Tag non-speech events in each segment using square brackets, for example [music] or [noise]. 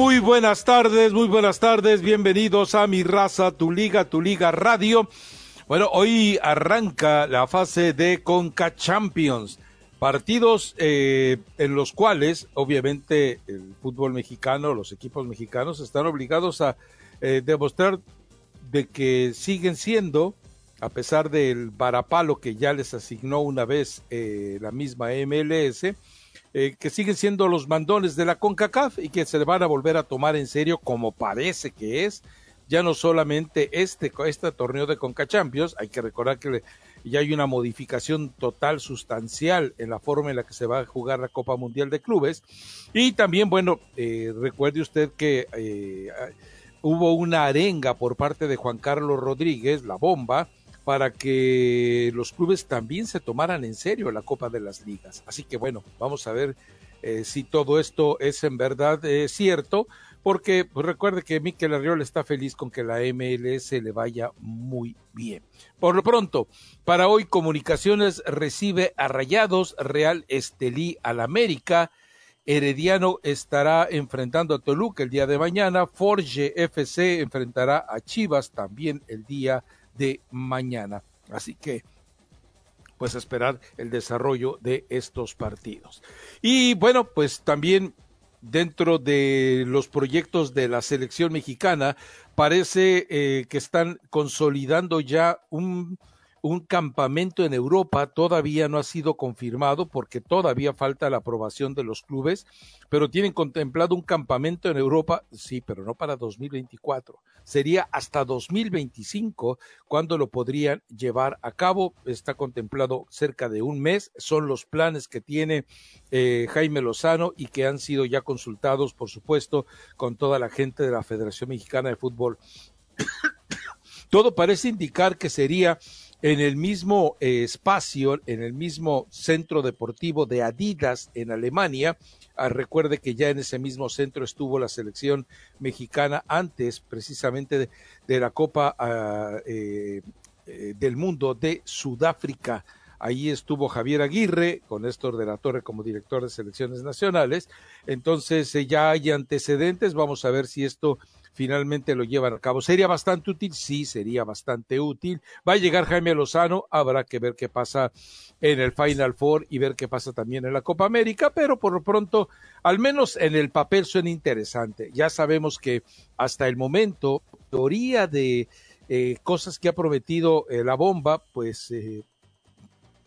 Muy buenas tardes, muy buenas tardes. Bienvenidos a Mi Raza, Tu Liga, Tu Liga Radio. Bueno, hoy arranca la fase de Conca Champions. Partidos eh, en los cuales, obviamente, el fútbol mexicano, los equipos mexicanos están obligados a eh, demostrar de que siguen siendo, a pesar del varapalo que ya les asignó una vez eh, la misma MLS, eh, que siguen siendo los mandones de la CONCACAF y que se van a volver a tomar en serio como parece que es, ya no solamente este, este torneo de CONCA Champions, hay que recordar que ya hay una modificación total, sustancial en la forma en la que se va a jugar la Copa Mundial de Clubes. Y también, bueno, eh, recuerde usted que eh, hubo una arenga por parte de Juan Carlos Rodríguez, la bomba, para que los clubes también se tomaran en serio la Copa de las Ligas. Así que bueno, vamos a ver eh, si todo esto es en verdad eh, cierto, porque pues, recuerde que Miquel Arriola está feliz con que la MLS le vaya muy bien. Por lo pronto, para hoy Comunicaciones recibe a Rayados, Real Estelí al América, Herediano estará enfrentando a Toluca el día de mañana, Forge FC enfrentará a Chivas también el día de de mañana. Así que pues esperar el desarrollo de estos partidos. Y bueno, pues también dentro de los proyectos de la selección mexicana parece eh, que están consolidando ya un un campamento en Europa todavía no ha sido confirmado porque todavía falta la aprobación de los clubes, pero tienen contemplado un campamento en Europa, sí, pero no para 2024. Sería hasta 2025 cuando lo podrían llevar a cabo. Está contemplado cerca de un mes. Son los planes que tiene eh, Jaime Lozano y que han sido ya consultados, por supuesto, con toda la gente de la Federación Mexicana de Fútbol. [coughs] Todo parece indicar que sería en el mismo eh, espacio, en el mismo centro deportivo de Adidas en Alemania. Ah, recuerde que ya en ese mismo centro estuvo la selección mexicana antes precisamente de, la Copa ah, eh, eh, del Mundo de Sudáfrica. Ahí estuvo Javier Aguirre con Néstor de la Torre como director de selecciones nacionales. Entonces ya hay antecedentes. Vamos a ver si esto finalmente lo llevan a cabo. ¿Sería bastante útil? Sí, sería bastante útil. Va a llegar Jaime Lozano, habrá que ver qué pasa en el Final Four y ver qué pasa también en la Copa América, pero por lo pronto, al menos en el papel suena interesante. Ya sabemos que hasta el momento, teoría de eh, cosas que ha prometido eh, la bomba, pues eh,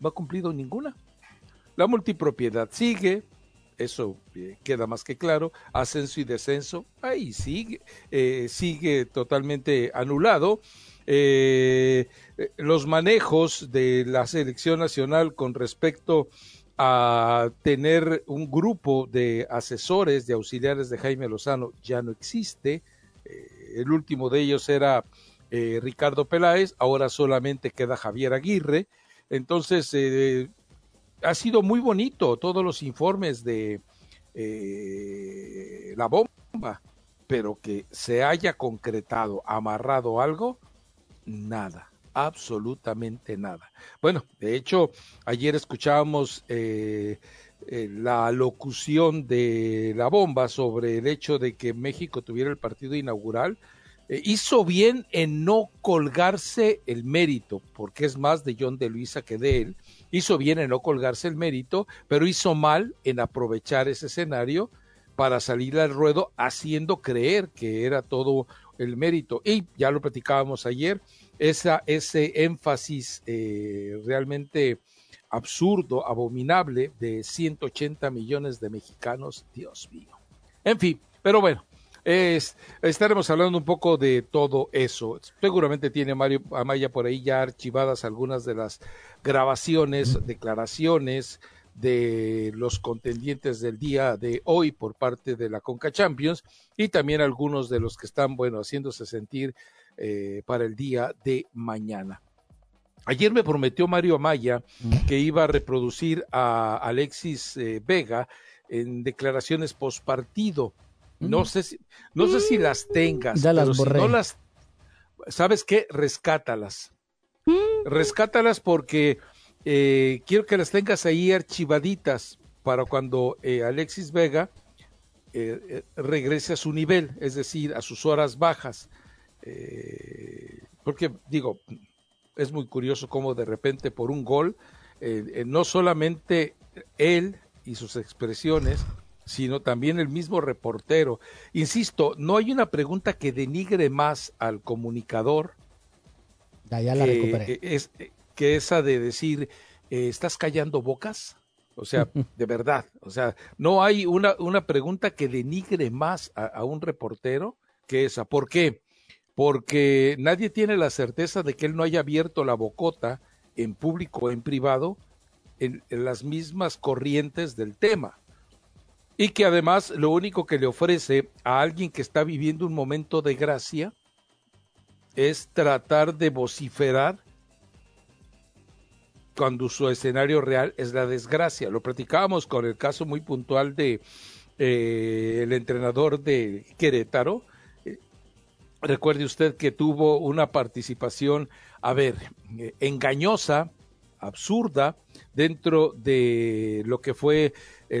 no ha cumplido ninguna. La multipropiedad sigue, eso eh, queda más que claro, ascenso y descenso, ahí sigue, eh, sigue totalmente anulado. Eh, los manejos de la selección nacional con respecto a tener un grupo de asesores, de auxiliares de Jaime Lozano, ya no existe. el último de ellos era Ricardo Peláez, ahora solamente queda Javier Aguirre. Entonces, ha sido muy bonito todos los informes de eh, la bomba, pero que se haya concretado, amarrado algo, nada, absolutamente nada. Bueno, de hecho, ayer escuchábamos eh, eh, la locución de la bomba sobre el hecho de que México tuviera el partido inaugural eh, hizo bien en no colgarse el mérito, porque es más de John de Luisa que de él, hizo bien en no colgarse el mérito, pero hizo mal en aprovechar ese escenario para salir al ruedo haciendo creer que era todo el mérito. Y ya lo platicábamos ayer, ese énfasis eh, realmente absurdo, abominable de 180 millones de mexicanos, Dios mío. En fin, pero bueno, es, estaremos hablando un poco de todo eso. Seguramente tiene Mario Amaya por ahí ya archivadas algunas de las grabaciones, declaraciones de los contendientes del día de hoy por parte de la Conca Champions y también algunos de los que están, bueno, haciéndose sentir eh, para el día de mañana. Ayer me prometió Mario Amaya que iba a reproducir a Alexis eh, Vega en declaraciones postpartido. No sé si, no sé si las tengas, Ya las pero si no las, ¿sabes qué? Rescátalas. Rescátalas porque eh, quiero que las tengas ahí archivaditas para cuando eh, Alexis Vega eh, eh, regrese a su nivel, es decir, a sus horas bajas. Eh, porque digo, es muy curioso cómo de repente por un gol, eh, eh, no solamente él y sus expresiones, sino también el mismo reportero. Insisto, no hay una pregunta que denigre más al comunicador Ya, ya la que, es, que esa de decir, eh, ¿estás callando bocas? O sea, [laughs] de verdad, o sea, no hay una, una pregunta que denigre más a, a un reportero que esa. ¿Por qué? Porque nadie tiene la certeza de que él no haya abierto la bocota en público o en privado en, en las mismas corrientes del tema. Y que además lo único que le ofrece a alguien que está viviendo un momento de gracia es tratar de vociferar cuando su escenario real es la desgracia. Lo platicábamos con el caso muy puntual de eh, el entrenador de Querétaro. Eh, recuerde usted que tuvo una participación, a ver, eh, engañosa, absurda, dentro de lo que fue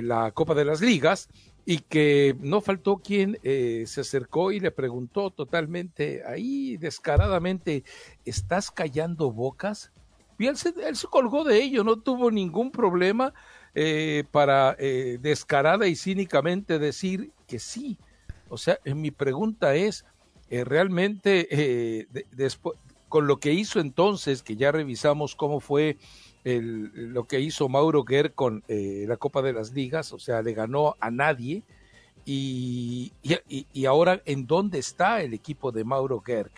la Copa de las Ligas y que no faltó quien eh, se acercó y le preguntó totalmente ahí descaradamente, ¿estás callando bocas? Y él se, él se colgó de ello, no tuvo ningún problema eh, para eh, descarada y cínicamente decir que sí. O sea, eh, mi pregunta es, eh, realmente, eh, de- después, con lo que hizo entonces, que ya revisamos cómo fue el, lo que hizo Mauro Guerr con eh, la Copa de las Ligas, o sea, le ganó a nadie. Y, y, ahora, ¿en dónde está el equipo de Mauro Gerg?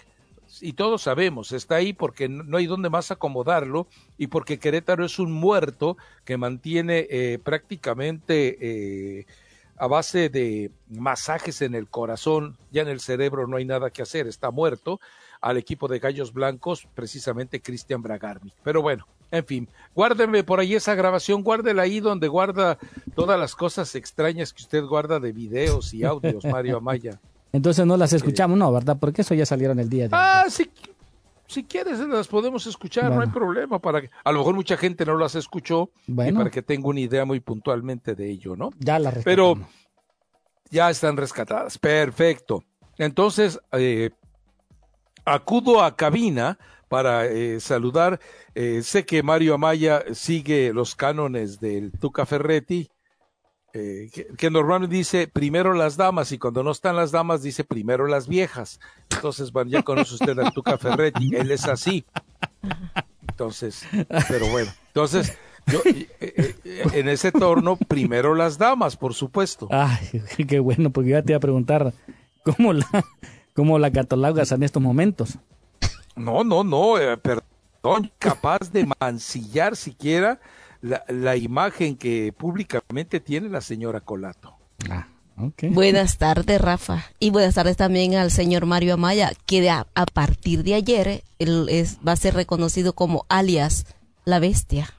Y todos sabemos, está ahí porque no no hay dónde más acomodarlo y porque Querétaro es un muerto que mantiene eh, prácticamente eh, a base de masajes en el corazón, ya en el cerebro no hay nada que hacer, está muerto, al equipo de Gallos Blancos, precisamente Cristian Bragarni. Pero bueno, en fin, guárdenme por ahí esa grabación, guárdela ahí donde guarda todas las cosas extrañas que usted guarda de videos y audios, Mario [laughs] Amaya. Entonces no las escuchamos, no, ¿verdad? Porque eso ya salieron el día de Ah, ayer. si, quieres las podemos escuchar, no hay problema. Para que, a lo mejor mucha gente no las escuchó y para que tenga una idea muy puntualmente de ello, ¿no? Ya las Pero ya están rescatadas. Perfecto. Entonces, eh, acudo a cabina para eh, saludar. Eh, sé que Mario Amaya sigue los cánones del Tuca Ferretti, eh, que, que normalmente dice primero las damas y cuando no están las damas dice primero las viejas. Entonces, bueno, ya conoce usted al Tuca Ferretti, él es así. Entonces, pero bueno, entonces, yo, eh, eh, en ese torno, primero las damas, por supuesto. Ay, qué bueno, porque ya te iba a preguntar cómo la, cómo la catalogas en estos momentos. No, no, no, eh, perdón, capaz de mancillar siquiera la, la imagen que públicamente tiene la señora Colato. Ah, ok. Buenas tardes, Rafa. Y buenas tardes también al señor Mario Amaya, que de a, a partir de ayer él es, va a ser reconocido como alias la bestia.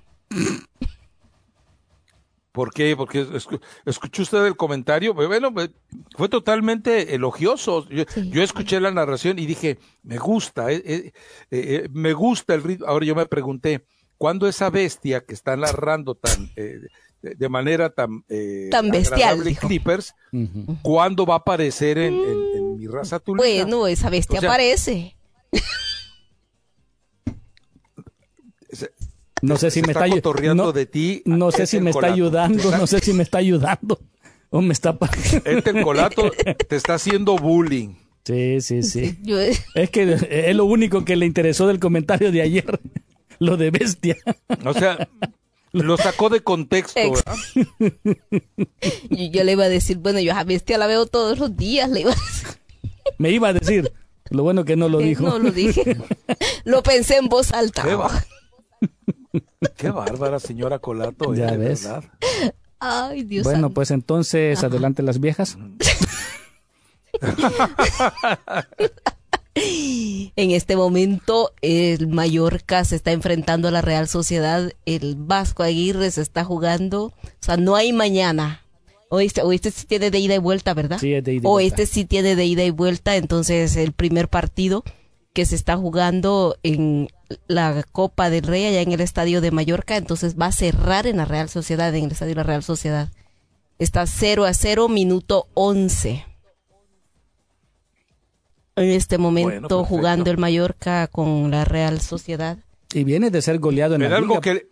¿Por qué? Porque escu- escuchó usted el comentario. Bueno, eh, fue totalmente elogioso. Yo, Sí. yo escuché la narración y dije, me gusta, eh, eh, eh, me gusta el ritmo. Ahora yo me pregunté, ¿cuándo esa bestia que está narrando tan, eh, de manera tan, eh, Tan bestial. Clippers. ¿cuándo va a aparecer en, en- en mi raza tu liga? Bueno, esa bestia O sea, aparece. No sé si se me está está, ayu- cotorreando no, de ti. no sé es si me está ayudando, no sé si me está ayudando o me está Este el colato te está haciendo bullying. Sí, sí, sí. [laughs] Yo- Es que es lo único que le interesó del comentario de ayer, [laughs] lo de bestia. O sea, lo sacó de contexto, Ex- ¿verdad? [laughs] yo, yo le iba a decir, bueno, yo a bestia la veo todos los días, le iba a decir. Me iba a decir, lo bueno que no lo dijo. No lo dije. lo pensé en voz alta. Qué, ba- Qué bárbara, señora Colato. Ya eh, ves. verdad. Ay, Dios Bueno, santo. pues entonces, adelante las viejas. [laughs] En este momento, el Mallorca se está enfrentando a la Real Sociedad. El Vasco Aguirre se está jugando. O sea, no hay mañana. O este, o este sí tiene de ida y vuelta, ¿verdad? Sí, es de ida y O vuelta. este sí tiene de ida y vuelta. Entonces, el primer partido que se está jugando en la Copa del Rey, allá en el Estadio de Mallorca, entonces va a cerrar en la Real Sociedad, en el Estadio de la Real Sociedad. Está 0 a 0, minuto 11. En este momento Bueno, jugando el Mallorca con la Real Sociedad. Y viene de ser goleado en, En la algo, liga. que,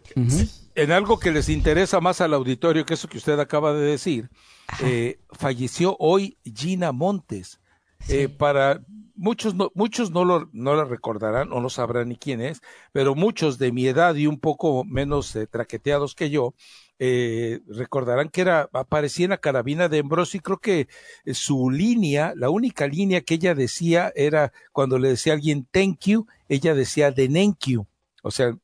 en algo que les interesa más al auditorio que eso que usted acaba de decir, eh, falleció hoy Gina Montes. Eh, para muchos no, muchos no lo, no la recordarán o no sabrán ni quién es, pero muchos de mi edad y un poco menos eh, traqueteados que yo, eh, recordarán que era, aparecía en la carabina de Ambrosio y creo que eh, su línea, la única línea que ella decía era cuando le decía a alguien thank you, ella decía de you. O sea,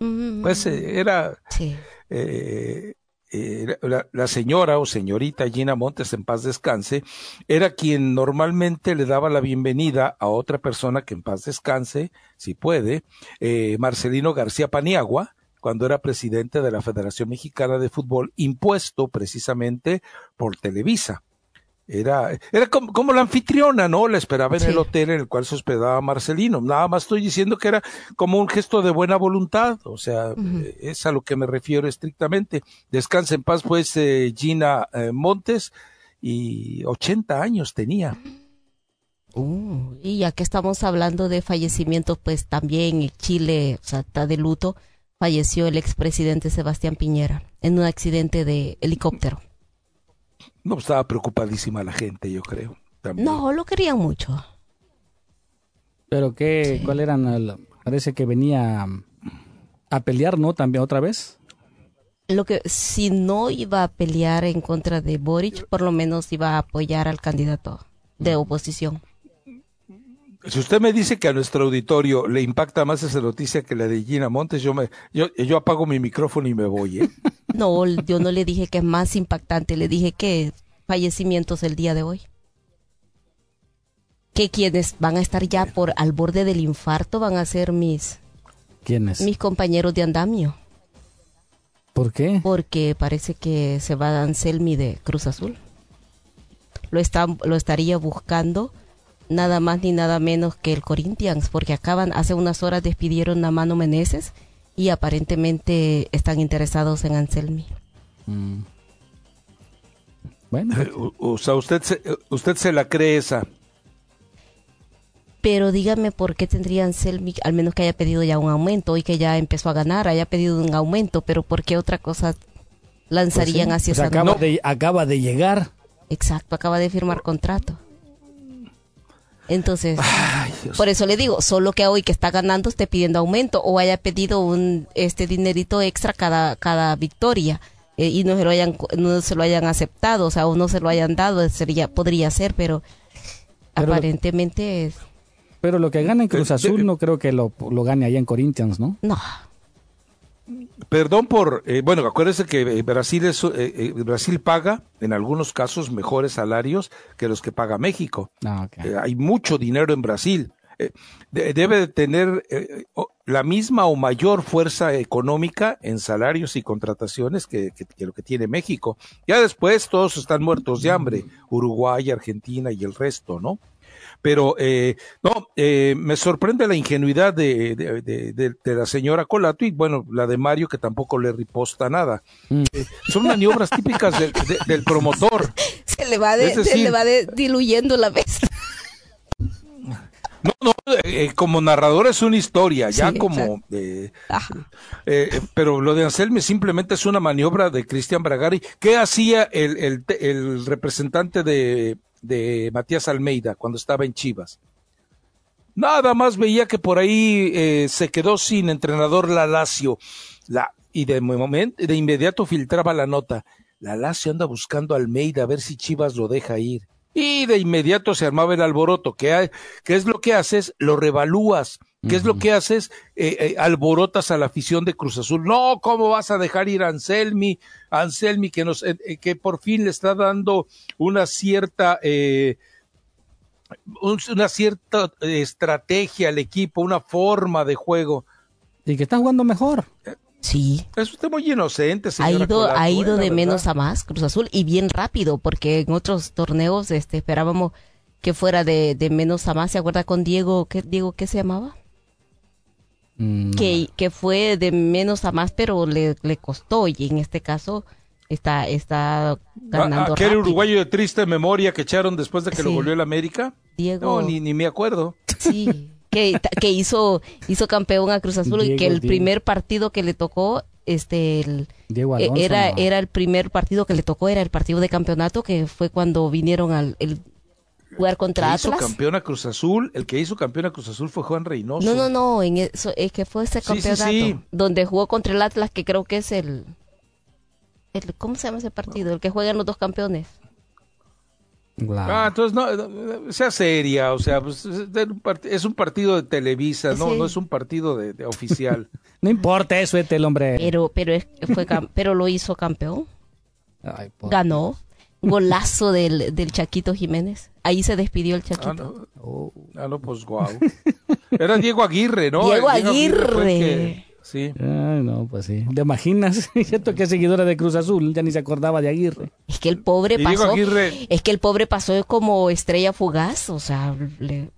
Mm, pues eh, era sí. eh, eh, la, señora o señorita Gina Montes, en paz descanse, era quien normalmente le daba la bienvenida a otra persona que en paz descanse, si puede, eh, Marcelino García Paniagua, cuando era presidente de la Federación Mexicana de Fútbol, impuesto precisamente por Televisa. Era, era como, como la anfitriona, ¿no? La esperaba en Sí. el hotel en el cual se hospedaba Marcelino. Nada más estoy diciendo que era como un gesto de buena voluntad. O sea, eh, es a lo que me refiero estrictamente. Descansa en paz, pues, eh, Gina eh, Montes, y 80 años tenía. Uh, y ya que estamos hablando de fallecimientos, pues también en Chile, o sea, está de luto, falleció el expresidente Sebastián Piñera en un accidente de helicóptero. No estaba preocupadísima la gente, yo creo. También. No, lo querían mucho. Pero qué, ¿cuál eran? el- parece que venía a pelear, ¿no? También otra vez. Lo que si no iba a pelear en contra de Boric, por lo menos iba a apoyar al candidato de oposición. Si usted me dice que a nuestro auditorio le impacta más esa noticia que la de Gina Montes, yo me, yo, yo apago mi micrófono y me voy, ¿eh? [laughs] No, yo no le dije que es más impactante, le dije que fallecimientos el día de hoy. Que quienes van a estar ya por al borde del infarto van a ser mis ¿Quién es? mis compañeros de andamio, ¿Por qué? porque parece que se va Anselmi de Cruz Azul. Lo está, lo estaría buscando nada más ni nada menos que el Corinthians, porque acaban hace unas horas despidieron a Mano Meneses y aparentemente están interesados en Anselmi. Mm. Bueno, O, o sea, usted se, usted se la cree esa. Pero dígame por qué tendría Anselmi, al menos que haya pedido ya un aumento y que ya empezó a ganar, haya pedido un aumento, pero por qué otra cosa lanzarían pues sí, hacia pues esa acaba, no- de, acaba de llegar. Exacto, acaba de firmar contrato. Entonces, Ay, por eso le digo, solo que hoy que está ganando esté pidiendo aumento o haya pedido un este dinerito extra cada cada victoria eh, y no se lo hayan no se lo hayan aceptado, o sea, o no se lo hayan dado, sería podría ser, pero, Pero lo- aparentemente es- Pero lo que gana en Cruz Eh, Azul no creo que lo, lo gane allá en Corinthians, ¿no? no. Perdón por, eh, bueno, acuérdese que eh, Brasil es, eh, eh, Brasil paga en algunos casos mejores salarios que los que paga México. Ah. Eh, hay mucho dinero en Brasil. De- debe de tener eh, la misma o mayor fuerza económica en salarios y contrataciones que, que- que lo que tiene México. Ya después todos están muertos de hambre, Uruguay, Argentina y el resto, ¿no? Pero, eh, no, eh, me sorprende la ingenuidad de, de, de, de, la señora Colato y, bueno, la de Mario, que tampoco le riposta nada. Mm. Eh, son maniobras típicas del promotor. Se le va, se le va diluyendo la vez. No, no, eh, como narrador es una historia, ya como... Eh, eh, pero lo de Anselme simplemente es una maniobra de Cristian Bragari. ¿Qué hacía el, el, el representante de, de, Matías Almeida cuando estaba en Chivas? Nada más veía que por ahí se quedó sin entrenador la Lazio. La, y de, momento, de inmediato filtraba la nota. La Lazio anda buscando Almeida a ver si Chivas lo deja ir y de inmediato se armaba el alboroto. ¿Qué, qué es lo que haces? Lo revalúas. ¿Qué es lo que haces? Eh, eh, alborotas a la afición de Cruz Azul. No, ¿cómo vas a dejar ir a Anselmi? Anselmi que nos, eh, que por fin le está dando una cierta, una cierta estrategia al equipo, una forma de juego. Y que está jugando mejor. Sí. Es usted muy inocente, Ha ido, ha ido de menos a más Cruz Azul y bien rápido, porque en otros torneos este, esperábamos que fuera de, de menos a más. ¿Se acuerda con Diego? ¿Qué, Diego, ¿qué se llamaba? Mm, que, que fue de menos a más, pero le, le costó y en este caso está, está ganando. ¿Aquel uruguayo de triste memoria que echaron después de que lo volvió el América? Diego. No, ni, ni me acuerdo. Sí. que, que hizo, hizo campeón a Cruz Azul y que el primer partido que le tocó este el, e, era era el primer partido que le tocó era el partido de campeonato que fue cuando vinieron al el jugar contra Atlas. hizo campeón a Cruz Azul, el que hizo campeón a Cruz Azul fue Juan Reynoso. No, no, no, en eso, es que fue ese campeonato donde jugó contra el Atlas que creo que es el, el ¿cómo se llama ese partido? El que juegan los dos campeones. Ah, entonces no, sea seria, o sea, pues, es un partido de Televisa, no, no es un partido de, oficial. [laughs] no importa eso, este el hombre. Pero, pero fue, pero lo hizo campeón. Ganó. Golazo del, del Chaquito Jiménez. Ahí se despidió el Chaquito. Ah, no, oh. ah, no pues guau. Era Diego Aguirre, ¿no? Diego, Aguirre. Sí. Ay, no, pues sí. ¿Te imaginas? Cierto que es seguidora de Cruz Azul, ya ni se acordaba de Aguirre. Es que el pobre pasó. Es que el pobre pasó como estrella fugaz, o sea,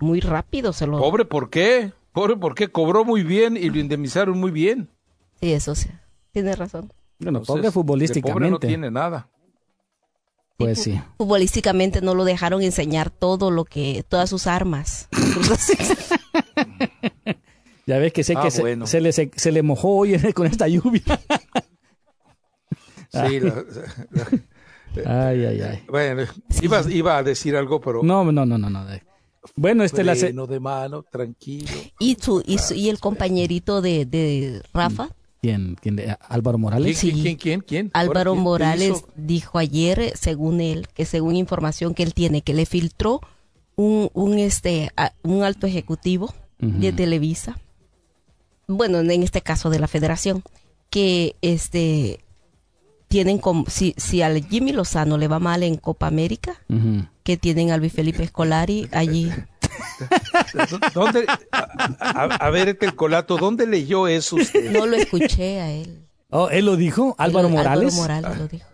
muy rápido se lo. ¿Pobre por qué? Pobre porque cobró muy bien y lo indemnizaron muy bien. Sí, eso sí. Tiene razón. Bueno, pobre futbolísticamente. Pobre no tiene nada. Pues sí. Futbolísticamente no lo dejaron enseñar todo lo que, todas sus armas. [laughs] Ya ves que sé ah, que se, le, se, le mojó hoy [laughs] con esta lluvia. sí, ay, [laughs] ay, ay. Bueno, iba, a decir algo, pero... No, no, no, no, no. Bueno, este la... de mano, tranquilo. ¿Y, tu, y, el compañerito de, de Rafa? ¿Quién? ¿Quién de, ¿Álvaro Morales? ¿Quién, quién, quién, quién? Álvaro Morales dijo ayer, según él, que según información que él tiene, que le filtró un, un, este, un alto ejecutivo de Televisa bueno, en este caso de la federación, que este tienen como, si, si al Jimmy Lozano le va mal en Copa América, que tienen al Luis Felipe Escolari allí. [laughs] ¿Dónde, a, ver, este el colato, ¿dónde leyó eso usted? No lo escuché a él. Oh, ¿Él lo dijo? ¿Álvaro Morales? Álvaro Morales lo dijo.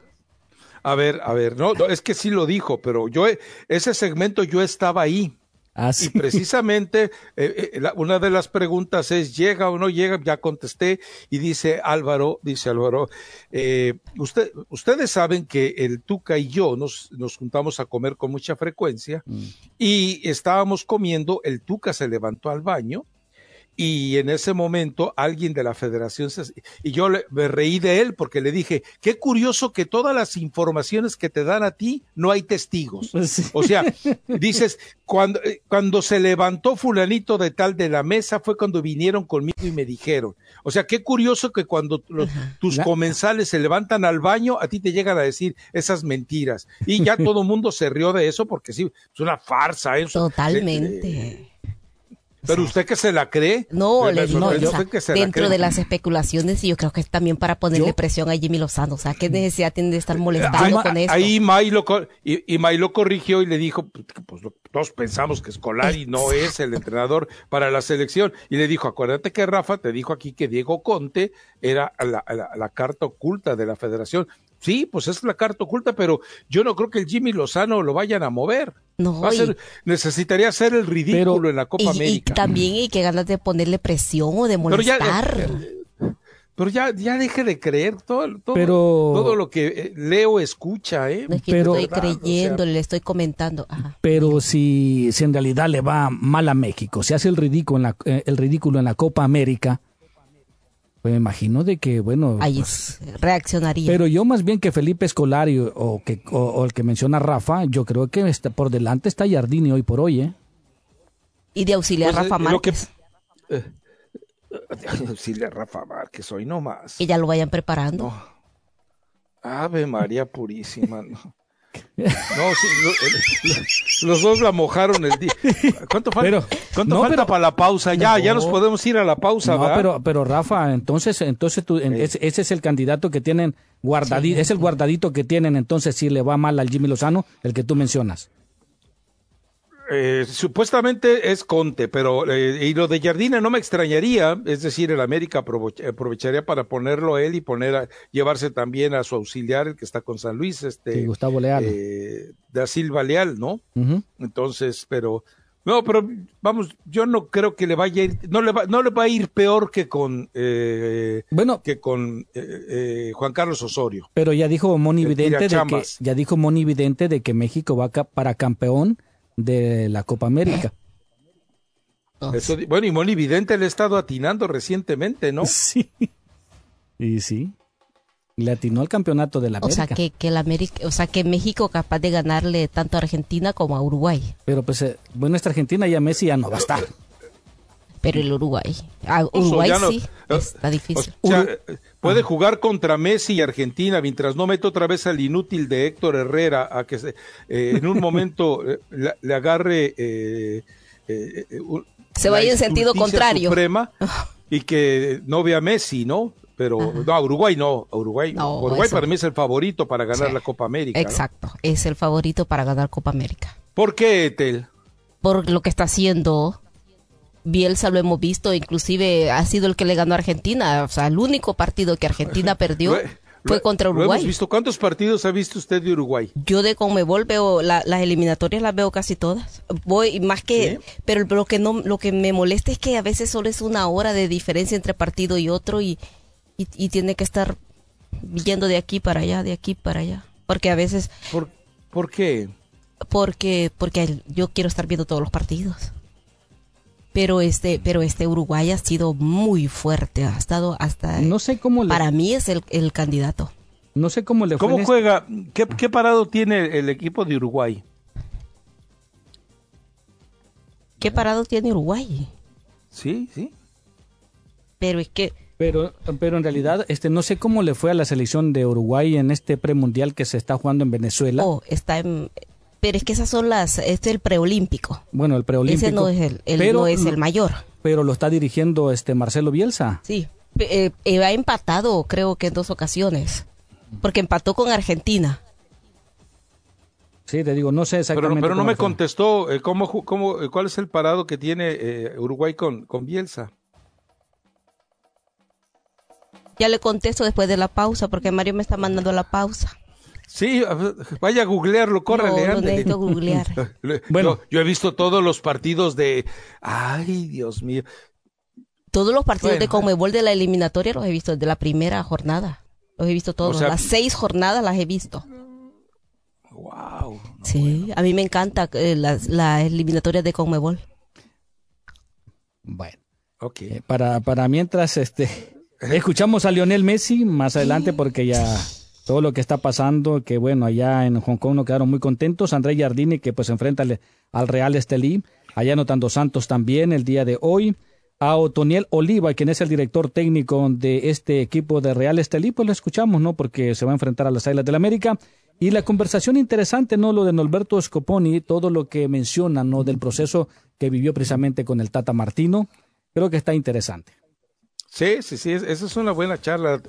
A ver, a ver, no, es que sí lo dijo, pero yo, ese segmento yo estaba ahí. Ah, y precisamente eh, eh, una de las preguntas es, ¿llega o no llega? Ya contesté y dice Álvaro, dice Álvaro, eh, usted, ustedes saben que el Tuca y yo nos, nos juntamos a comer con mucha frecuencia mm. y estábamos comiendo, el Tuca se levantó al baño y en ese momento alguien de la federación y yo me reí de él porque le dije qué curioso que todas las informaciones que te dan a ti no hay testigos [laughs] o sea dices cuando eh, cuando se levantó fulanito de tal de la mesa fue cuando vinieron conmigo y me dijeron o sea qué curioso que cuando tus comensales se levantan al baño a ti te llegan a decir esas mentiras. Y ya todo el mundo se rió de eso porque sí es una farsa eso totalmente pero usted que se la cree. No, le digo, dentro de las especulaciones, y yo creo que es también para ponerle presión a Jimmy Lozano. O sea, ¿qué necesidad tiene de estar molestando con eso? Ahí May lo, y, y lo corrigió y le dijo, pues, pues todos pensamos que Scolari no [laughs] es el entrenador para la selección. Y le dijo, acuérdate que Rafa te dijo aquí que Diego Conte era la, carta oculta de la federación. Sí, pues es la carta oculta, pero yo no creo que el Jimmy Lozano lo vayan a mover. No, Va a ser, necesitaría hacer el ridículo en la Copa América. Y también hay que ganas de ponerle presión o de molestar. Pero ya, ya deje de creer todo, todo, todo lo que eh, leo escucha, ¿eh? es que pero, estoy creyendo, le estoy comentando. Pero si, si en realidad le va mal a México, si hace el ridículo en la, eh, el ridículo en la Copa América, pues me imagino de que, bueno... Ahí pues, reaccionaría. Pero yo más bien que Felipe Escolari o, que, o, el que menciona Rafa, yo creo que está, por delante está Jardini hoy por hoy, ¿eh? Y de auxiliar pues, Rafa Márquez. [laughs] Decirle a Rafa Márquez hoy no más. Que ya lo vayan preparando. Ave María Purísima. No, los dos la mojaron el día. ¿Cuánto falta, ¿cuánto falta para la pausa? Ya, ya nos podemos ir a la pausa. No, pero, pero Rafa, entonces, entonces tú, ese, es el candidato que tienen guardadito, es el guardadito que tienen. Entonces, si le va mal al Jimmy Lozano, el que tú mencionas. Eh, supuestamente es Conte, pero eh, y lo de Jardine no me extrañaría, es decir, el América aprovecharía para ponerlo él y poner a, llevarse también a su auxiliar, el que está con San Luis, este Gustavo Leal, eh, da Silva Leal, ¿no? Entonces, pero no, pero vamos, yo no creo que le vaya a ir, no le va, no le va a ir peor que con bueno, que con Juan Carlos Osorio. Pero ya dijo Moni Vidente de que ya dijo Moni Vidente de que México va para campeón de la Copa América. Ah. bueno, y Moni Vidente le ha estado atinando recientemente, ¿no? [laughs] Sí. Y sí. Le atinó al campeonato de la América. O sea, que, que el América, o sea, que México capaz de ganarle tanto a Argentina como a Uruguay. Pero pues, eh, bueno, esta Argentina ya Messi ya no va a estar. Pero el Uruguay. Uruguay sí, eh, está difícil. puede jugar contra Messi y Argentina mientras no mete otra vez al inútil de Héctor Herrera a que se, eh, en un [laughs] momento eh, le, agarre. se vaya en sentido contrario. Suprema, [laughs] y que no vea a Messi, ¿no? Pero no, a Uruguay no, Uruguay no. Uruguay para mí es el favorito para ganar la Copa América. Exacto, es el favorito para ganar Copa América. ¿Por qué, Etel? Por lo que está haciendo Bielsa lo hemos visto, inclusive ha sido el que le ganó a Argentina. O sea, el único partido que Argentina [laughs] perdió fue contra Uruguay. hemos visto. ¿Cuántos partidos ha visto usted de Uruguay? Yo de Conmebol veo las eliminatorias las veo casi todas. Voy más que, pero lo que no, lo que me molesta es que a veces solo es una hora de diferencia entre partido y otro y, y, tiene que estar yendo de aquí para allá, de aquí para allá, porque a veces. ¿Por, ¿por qué? Porque porque yo quiero estar viendo todos los partidos pero este pero este Uruguay ha sido muy fuerte ha estado hasta no sé cómo para mí es el, el, candidato. No sé cómo le fue cómo juega ¿Qué, ¿Qué, parado tiene el equipo de Uruguay qué parado tiene Uruguay sí sí. Pero es que pero pero en realidad este no sé cómo le fue a la selección de Uruguay en este premundial que se está jugando en Venezuela. Oh está en pero es que esas son las, este es el preolímpico. Bueno, el preolímpico. Ese no es el, no es el mayor. Pero lo está dirigiendo este Marcelo Bielsa. Sí, eh, eh, ha empatado creo que en dos ocasiones, porque empató con Argentina. Sí, te digo, no sé exactamente. Pero, no me contestó eh, cómo, cómo, cuál es el parado que tiene Uruguay con, con Bielsa. Ya le contesto después de la pausa, porque Mario me está mandando la pausa. Sí, vaya a googlearlo, córrele. No, necesito googlear. [laughs] bueno, yo he visto todos los partidos de... Ay, Dios mío. Todos los partidos de Conmebol de la eliminatoria los he visto desde la primera jornada. Los he visto todos. las seis jornadas las he visto. Wow. sí, a mí me encanta eh, las, eliminatorias de Conmebol. Bueno. Ok. Eh, para, para mientras, este... Escuchamos a Lionel Messi más adelante porque ya todo lo que está pasando, que bueno, allá en Hong Kong no quedaron muy contentos. André Jardini, que pues enfrenta al, Real Estelí, allá anotando Santos también el día de hoy. A Otoniel Oliva, quien es el director técnico de este equipo de Real Estelí, pues lo escuchamos, ¿no? Porque se va a enfrentar a las Islas del la América. Y la conversación interesante, ¿no? Lo de Norberto Scoponi, todo lo que menciona, ¿no? Del proceso que vivió precisamente con el Tata Martino. Creo que está interesante. Sí, sí, sí, esa es una buena charla.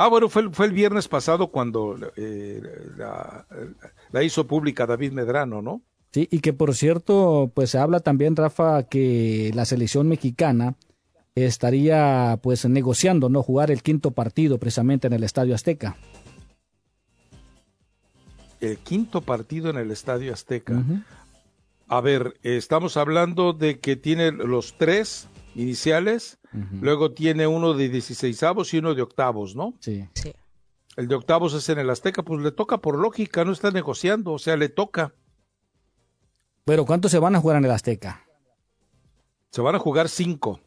Ah, bueno, fue, fue el viernes pasado cuando eh, la, hizo pública David Medrano, ¿no? Sí, y que por cierto, pues se habla también, Rafa, que la selección mexicana estaría pues negociando no jugar el quinto partido precisamente en el Estadio Azteca. El quinto partido en el Estadio Azteca. A ver, estamos hablando de que tiene los tres iniciales, luego tiene uno de 16 y uno de octavos, ¿no? Sí. Sí. El de octavos es en el Azteca, pues le toca por lógica, no está negociando, o sea, le toca. Pero ¿cuántos se van a jugar en el Azteca? Se van a jugar cinco.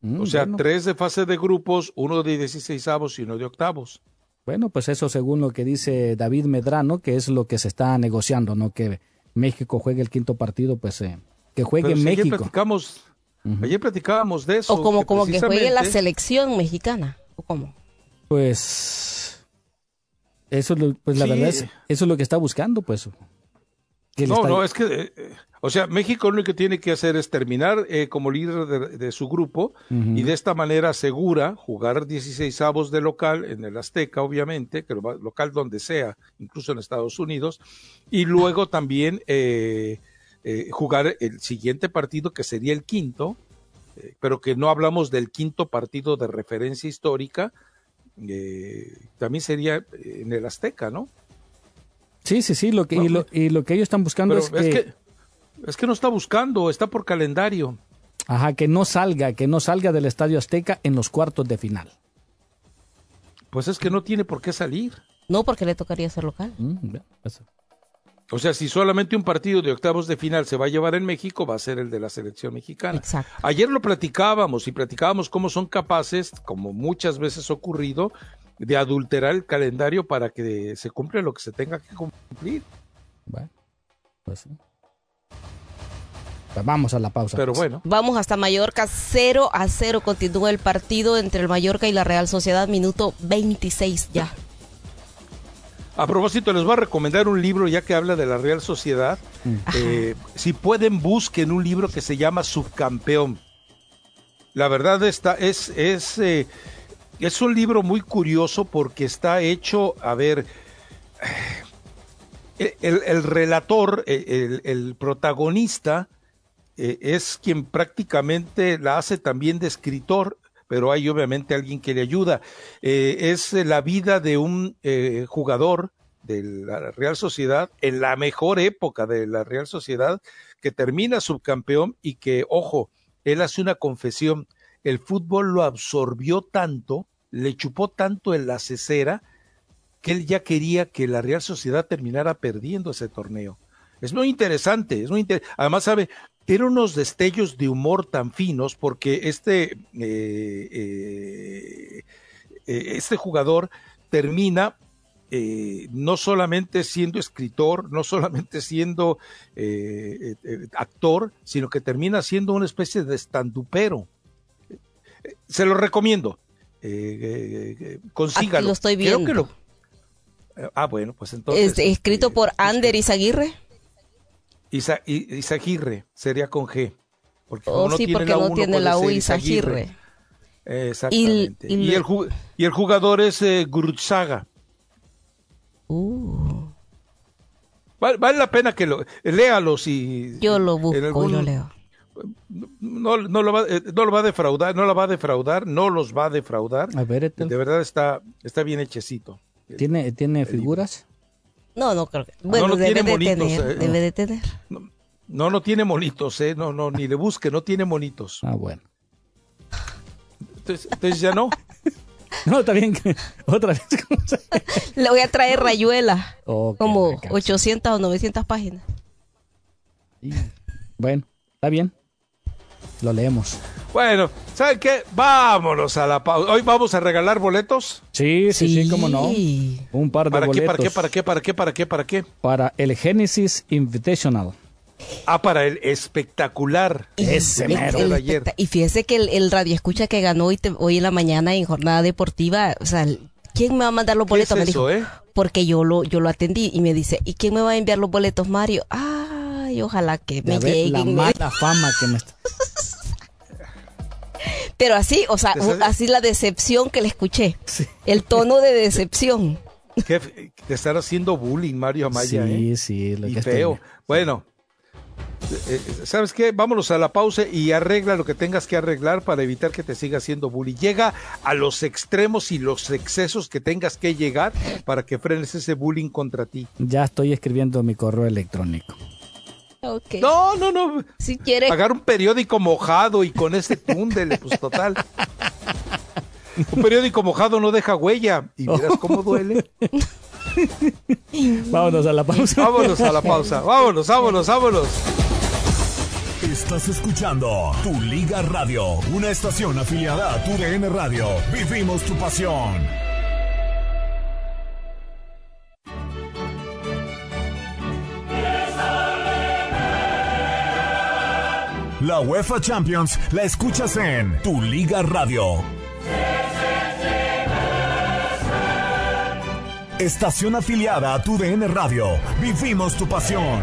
Mm, o sea, bueno. tres de fase de grupos, uno de 16 y uno de octavos. Bueno, pues eso según lo que dice David Medrano, que es lo que se está negociando, ¿no? Que México juegue el quinto partido, pues eh, que juegue Pero si ayer México. platicamos, Ujú. ayer platicábamos de eso. O como, como que juegue la selección mexicana. ¿O cómo? Pues eso es lo, pues la Sí. verdad es eso es lo que está buscando, pues. que No, está- no, es que, eh, eh, o sea, México lo único que tiene que hacer es terminar eh, como líder de, de su grupo y de esta manera segura jugar 16 avos de local en el Azteca, obviamente, que lo va- local donde sea, incluso en Estados Unidos, y luego también eh, eh, jugar el siguiente partido que sería el quinto, eh, pero que no hablamos del quinto partido de referencia histórica, eh, también sería en el Azteca, ¿no? Sí, sí, sí, lo que y lo, y lo que ellos están buscando es es que, que, es que no está buscando, está por calendario. ajá, que no salga, que no salga del Estadio Azteca en los cuartos de final. Pues es que no tiene por qué salir. No, porque le tocaría ser local. Mm, eso. O sea, si solamente un partido de octavos de final se va a llevar en México, va a ser el de la selección mexicana. Exacto. Ayer lo platicábamos y platicábamos cómo son capaces, como muchas veces ha ocurrido, de adulterar el calendario para que se cumpla lo que se tenga que cumplir. Bueno, pues sí. Vamos a la pausa. Pero pues. bueno, Vamos hasta Mallorca, 0 a 0 continúa el partido entre el Mallorca y la Real Sociedad, minuto 26 ya. A propósito, les voy a recomendar un libro ya que habla de la Real Sociedad. Eh, si pueden, busquen un libro que se llama Subcampeón. La verdad está, es, es, eh, es un libro muy curioso porque está hecho, a ver, [sighs] el, el- el relator, el, el protagonista, eh, es quien prácticamente la hace también de escritor, pero hay obviamente alguien que le ayuda. Eh, es la vida de un eh, jugador de la Real Sociedad en la mejor época de la Real Sociedad que termina subcampeón y que, ojo, él hace una confesión, el fútbol lo absorbió tanto, le chupó tanto en la cesera, que él ya quería que la Real Sociedad terminara perdiendo ese torneo. Es muy interesante, es muy inter- además sabe, tiene unos destellos de humor tan finos porque este eh, eh, eh, este jugador termina eh, no solamente siendo escritor, no solamente siendo eh, eh, actor, sino que termina siendo una especie de estandupero. Se lo recomiendo. Consígalo. Aquí lo estoy Creo que viendo. lo- eh, ah, bueno, pues entonces. Es escrito este, por Ander Izaguirre. Isa, I- Izaguirre, sería con G. Porque Oh, como sí, tiene porque la no U, tiene la U. Eh, Exactamente. Y- Y, y el, y el jugador es eh, Gurutzaga. Uh, Vale, vale la pena que lo léalo si yo lo busco y algún- lo leo. No, no lo va, eh, no lo va a defraudar, no la va a defraudar, no los va a defraudar. A ver, Ethel, De verdad está, está bien hechecito. ¿tiene, ¿tiene figuras? No, no creo que. Bueno, no debe tiene de monitos, tener. eh. Debe de tener. No, no tiene monitos, eh, no, no, ni le busque, no tiene monitos. Ah, bueno. Entonces, entonces ya no. [laughs] No, está bien. Otra vez. [laughs] ¿cómo se- Le voy a traer rayuela. Como me canso. 800 o 900 páginas. Y- Bueno, está bien. Lo leemos. Bueno, ¿saben qué? Vámonos a la pausa. Hoy vamos a regalar boletos. Sí, sí, sí, cómo no. Un par de ¿Para qué, boletos para qué, para qué, para qué, para qué, para qué? para el Genesis Invitational. Ah, para el espectacular. Ese El- mero. el ayer. Y fíjese que el, el radio escucha que ganó hoy, te- hoy en la mañana en jornada deportiva, o sea, ¿quién me va a mandar los ¿Qué boletos? es me dijo. eso, eh? Porque yo lo, yo lo atendí y me dice, ¿y quién me va a enviar los boletos, Mario? Ay, ojalá que me la lleguen. me- mala fama que me está. Pero así, o sea, así la decepción que le escuché. Sí. El tono de [laughs] decepción. Que te están haciendo bullying, Mario Amaya. Sí, ¿eh? sí, lo y que feo. Bueno, eh, ¿sabes qué? Vámonos a la pausa y arregla lo que tengas que arreglar para evitar que te siga haciendo bullying. Llega a los extremos y los excesos que tengas que llegar para que frenes ese bullying contra ti. Ya estoy escribiendo mi correo electrónico. Okay. No, no, no. Si quiere. Pagar un periódico mojado y con ese túndele, pues total. Un periódico mojado no deja huella. Y verás cómo duele. [laughs] vámonos a la pausa. Vámonos a la pausa. Vámonos, vámonos, vámonos. Estás escuchando Tu Liga Radio, una estación afiliada a Tu DN Radio. Vivimos tu pasión. La UEFA Champions la escuchas en Tu Liga Radio. Estación afiliada a Tu DN Radio. Vivimos tu pasión.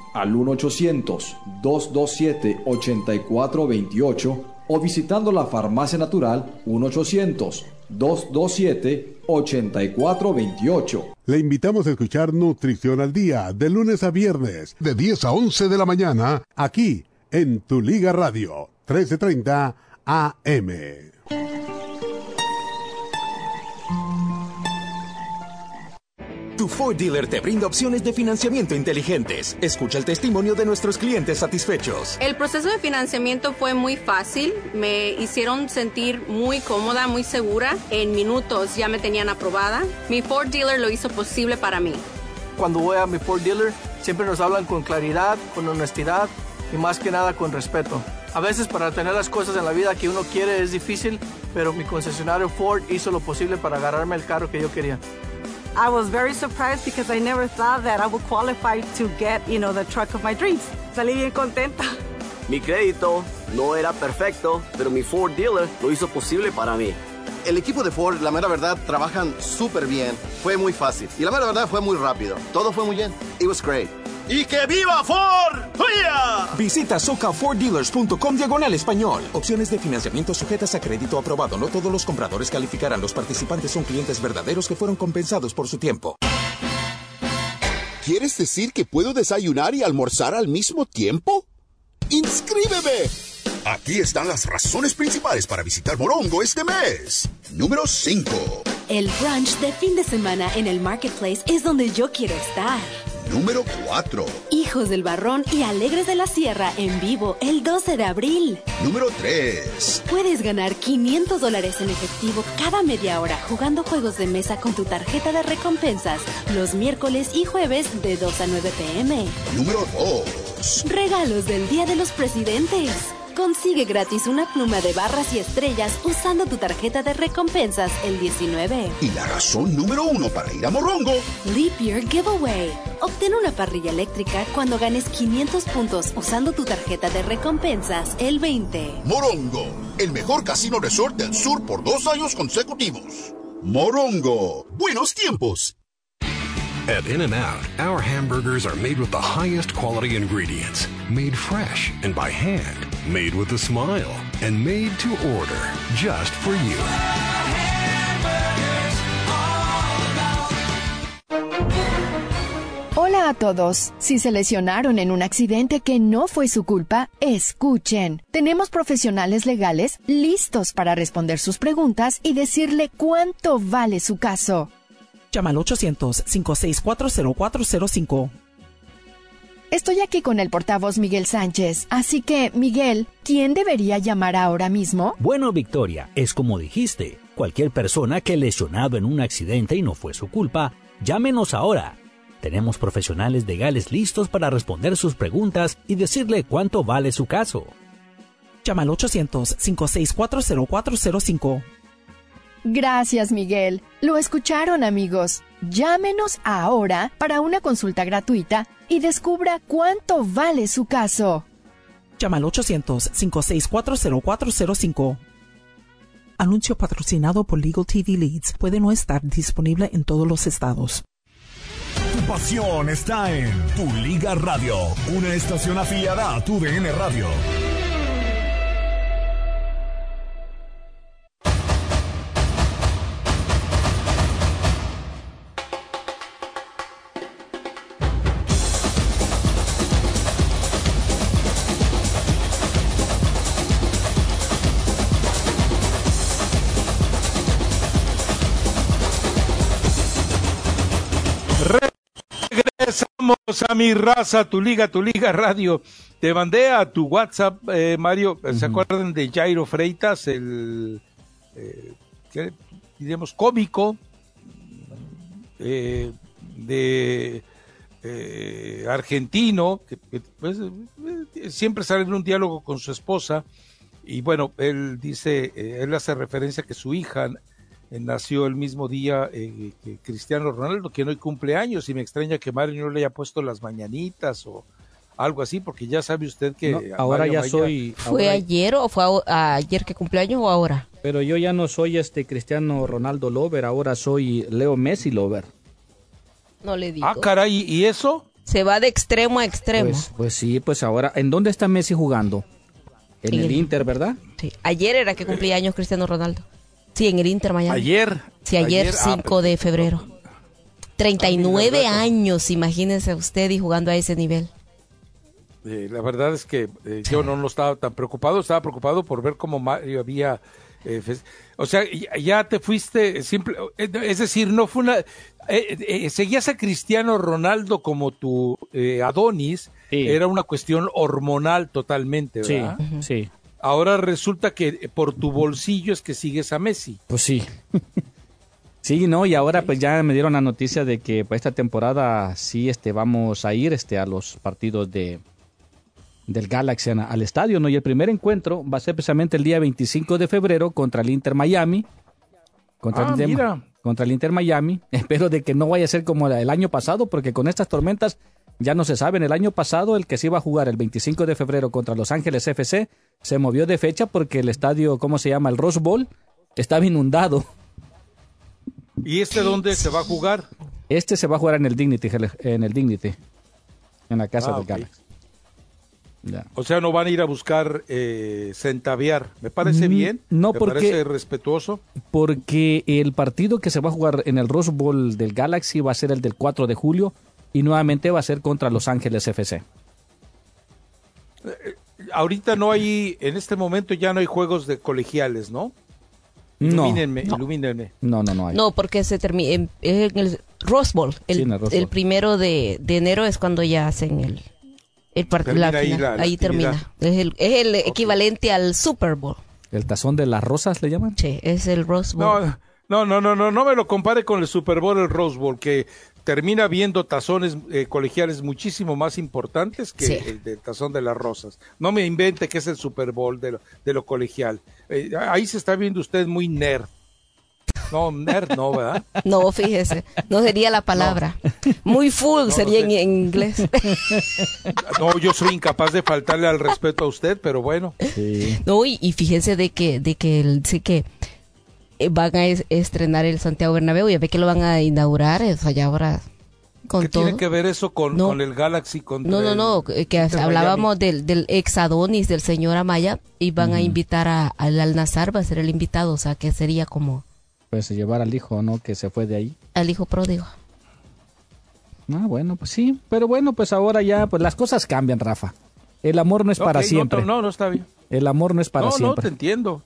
al 1-800-227-8428 o visitando la farmacia natural 1-800-227-8428. Le invitamos a escuchar Nutrición al Día de lunes a viernes de 10 a 11 de la mañana aquí en Tu Liga Radio 1330 AM. Tu Ford dealer te brinda opciones de financiamiento inteligentes. Escucha el testimonio de nuestros clientes satisfechos. El proceso de financiamiento fue muy fácil. Me hicieron sentir muy cómoda, muy segura. En minutos ya me tenían aprobada. Mi Ford dealer lo hizo posible para mí. Cuando voy a mi Ford dealer, siempre nos hablan con claridad, con honestidad y más que nada con respeto. A veces para tener las cosas en la vida que uno quiere es difícil, pero mi concesionario Ford hizo lo posible para agarrarme el carro que yo quería. I was very surprised because I never thought that I would qualify to get, you know, the truck of my dreams. Salí bien contenta. Mi crédito no era perfecto, pero mi Ford dealer lo hizo posible para mí. El equipo de Ford, la mera verdad, trabajan súper bien. Fue muy fácil. Y la mera verdad fue muy rápido. Todo fue muy bien. It was great. ¡Y que viva Ford! ¡Huya! Visita socaforddealers.com diagonal español. Opciones de financiamiento sujetas a crédito aprobado. No todos los compradores calificarán. Los participantes son clientes verdaderos que fueron compensados por su tiempo. ¿Quieres decir que puedo desayunar y almorzar al mismo tiempo? ¡Inscríbeme! Aquí están las razones principales para visitar Morongo este mes. Número 5. El brunch de fin de semana en el Marketplace es donde yo quiero estar. Número 4. Hijos del Barrón y Alegres de la Sierra en vivo el 12 de abril. Número 3. Puedes ganar 500 dólares en efectivo cada media hora jugando juegos de mesa con tu tarjeta de recompensas los miércoles y jueves de 2 a 9 pm. Número 2. Regalos del Día de los Presidentes. Consigue gratis una pluma de barras y estrellas usando tu tarjeta de recompensas el 19. Y la razón número uno para ir a Morongo. Leap Year Giveaway. Obtén una parrilla eléctrica cuando ganes 500 puntos usando tu tarjeta de recompensas el 20. Morongo, el mejor casino resort del sur por dos años consecutivos. Morongo, buenos tiempos. At In N Out, our hamburgers are made with the highest quality ingredients, made fresh and by hand, made with a smile, and made to order just for you. Hola a todos. Si se lesionaron en un accidente que no fue su culpa, escuchen. Tenemos profesionales legales listos para responder sus preguntas y decirle cuánto vale su caso. Llama al 800-564-0405. Estoy aquí con el portavoz Miguel Sánchez, así que, Miguel, ¿quién debería llamar ahora mismo? Bueno, Victoria, es como dijiste. Cualquier persona que lesionado en un accidente y no fue su culpa, llámenos ahora. Tenemos profesionales legales listos para responder sus preguntas y decirle cuánto vale su caso. Llama al 800-564-0405. Gracias, Miguel. Lo escucharon, amigos. Llámenos ahora para una consulta gratuita y descubra cuánto vale su caso. Llama al 800-564-0405. Anuncio patrocinado por Legal TV Leads. Puede no estar disponible en todos los estados. Tu pasión está en Tu Liga Radio, una estación afiliada a Tu DN Radio. Regresamos a mi raza, tu liga, tu liga radio. Te mandé a tu WhatsApp, eh, Mario. ¿Se acuerdan de Jairo Freitas, el, eh, ¿qué diríamos, cómico eh, de eh, argentino, que, que, pues, eh, siempre sale en un diálogo con su esposa? Y bueno, él dice, él hace referencia que su hija nació el mismo día eh, que Cristiano Ronaldo, que hoy cumple años, y me extraña que Mario no le haya puesto las mañanitas o algo así, porque ya sabe usted que... No, ahora Mario ya Maya- soy... ¿Fue ahora- ayer o fue a- ayer que cumpleaños o ahora? Pero yo ya no soy este Cristiano Ronaldo Lover, ahora soy Leo Messi Lover. No le digo. Ah, caray, ¿y eso? Se va de extremo a extremo. Pues, pues sí, pues ahora, ¿en dónde está Messi jugando? En En el el- Inter, ¿verdad? Sí. Ayer era que cumplía años Cristiano Ronaldo. Sí, en el Inter Miami. Ayer. Sí, ayer, Ayer, ah, 5 de febrero. 39 Ah, años, imagínense usted y jugando a ese nivel. Eh, la verdad es que eh, yo no, no estaba tan preocupado, estaba preocupado por ver cómo Mario había... eh, o sea, ya, ya te fuiste, simple, eh, es decir, no fue una... eh, eh, seguías a Cristiano Ronaldo como tu eh, Adonis, era una cuestión hormonal totalmente, Sí, ¿verdad? sí. Ahora resulta que eh, por tu bolsillo es que sigues a Messi. Pues sí. [laughs] Sí, no, y ahora pues ya me dieron la noticia de que para esta temporada sí este vamos a ir este a los partidos de del Galaxy al estadio, ¿no? Y el primer encuentro va a ser precisamente el día 25 de febrero contra el Inter Miami. Contra, Ah, el, Inter, mira. contra el Inter Miami. [laughs] Espero de que no vaya a ser como el año pasado, porque con estas tormentas ya no se saben. El año pasado el que se iba a jugar el 25 de febrero contra Los Ángeles FC se movió de fecha porque el estadio, ¿cómo se llama? El Rose Bowl estaba inundado. ¿Y este dónde se va a jugar? Este se va a jugar en el Dignity, en el Dignity, en la casa Ah, del. Galaxy. Ya. O sea, no van a ir a buscar eh, centaviar. Me parece Mm, bien. no, me porque- parece respetuoso. Porque el partido que se va a jugar en el Rose Bowl del Galaxy va a ser el del 4 de julio y nuevamente va a ser contra Los Ángeles FC. Ahorita no hay, en este momento ya no hay juegos de colegiales, ¿no? No, Ilumínenme, no. ilumínenme. No, no, no hay. No, porque se termina en el Rose Bowl. El, Sí, en el Rose el Bowl. primero de, de enero es cuando ya hacen el, el part- Termina la ahí final. la- ahí termina. Es el, es el equivalente al Super Bowl. ¿El tazón de las rosas le llaman? Sí, es el Rose Bowl. No, no, no, no, no, no me lo compare con el Super Bowl, el Rose Bowl, que termina viendo tazones eh, colegiales muchísimo más importantes que Sí. el del tazón de las rosas. No me invente que es el Super Bowl de lo, de lo colegial. Eh, ahí se está viendo usted muy nerd. No, nerd no, ¿verdad? [laughs] No, fíjese, no sería la palabra. Muy full No, sería no en, sé. en inglés. [laughs] No, yo soy incapaz de faltarle al respeto a usted, pero bueno. No, y, y fíjense de que, de que el- sí que van a es- estrenar el Santiago Bernabéu, ya ve que lo van a inaugurar, o sea, ya ahora con ¿Qué todo. tiene que ver eso con, No. con el Galaxy? No, no, el- no, que que hablábamos del, del ex Adonis, del señor Amaya, y van a invitar a, al Al Nazar, va a ser el invitado, o sea, que sería como Pues llevar al hijo, ¿no? Que se fue de ahí. al hijo pródigo. Ah, bueno, pues sí, pero bueno, pues ahora ya, pues las cosas cambian, Rafa. El amor no es para no, siempre. No, no, está bien. El amor no es para no, siempre. no, te entiendo.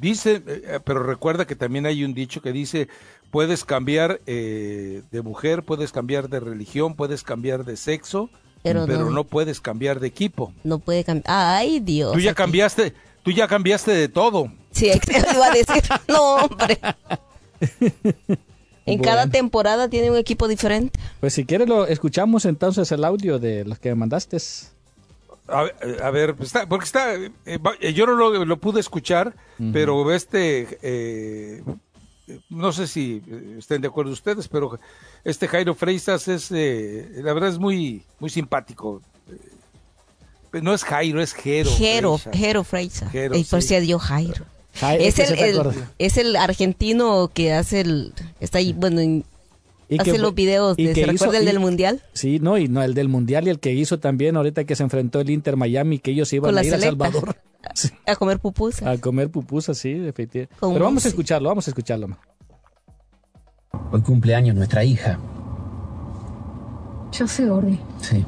Dice, eh, pero recuerda que también hay un dicho que dice, puedes cambiar eh, de mujer, puedes cambiar de religión, puedes cambiar de sexo, Pero pero, no. no. puedes cambiar de equipo. No puede cambiar. Ay, Dios. Tú ya aquí. cambiaste, tú ya cambiaste de todo. Sí, iba a decir. [laughs] No, hombre. En cada temporada tiene un equipo diferente. Pues si quieres lo escuchamos entonces el audio de los que mandaste. A, ver, a ver, está, porque está, eh, eh, yo no lo, lo pude escuchar, pero este, eh, no sé si estén de acuerdo ustedes, pero este Jairo Freisas es, eh, la verdad es muy, muy simpático. Eh, No es Jairo, es Jero. Jero, Freisa. Jero, Y por sí. si adiós Jairo. Jairo, es, el, es el argentino que hace el. Está ahí, bueno, en- Y hace que- los videos. y De, que ¿Se hizo- recuerda el y- del mundial? Sí, no, y no, el del Mundial y el que hizo también ahorita que se enfrentó el Inter Miami, que ellos iban a ir a. Salvador [laughs] A comer pupusa. a comer pupusas, sí, efectivamente. Con Pero vamos a escucharlo, vamos a escucharlo. Hoy cumpleaños nuestra hija. Yo sé, Gordi. Sí.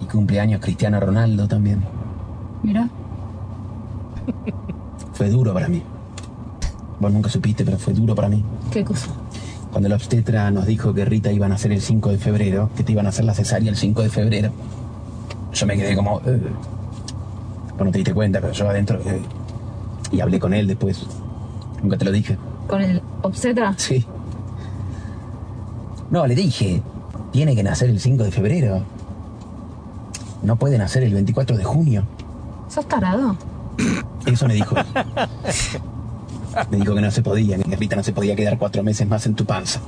Y cumpleaños Cristiano Ronaldo también. Mira, Fue duro para mí. Vos nunca supiste, pero fue duro para mí. qué cosa. Cuando la obstetra nos dijo que Rita iba a nacer el 5 de febrero, que te iban a hacer la cesárea el 5 de febrero, yo me quedé como... "Eh". Vos no te diste cuenta, pero yo adentro... eh, y hablé con él después. Nunca te lo dije. ¿Con el obstetra? Sí. No, le dije, tiene que nacer el 5 de febrero. No puede nacer el 24 de junio. ¿Sos tarado? Eso me dijo. [laughs] Me dijo que no se podía, que Rita no se podía quedar cuatro meses más en tu panza.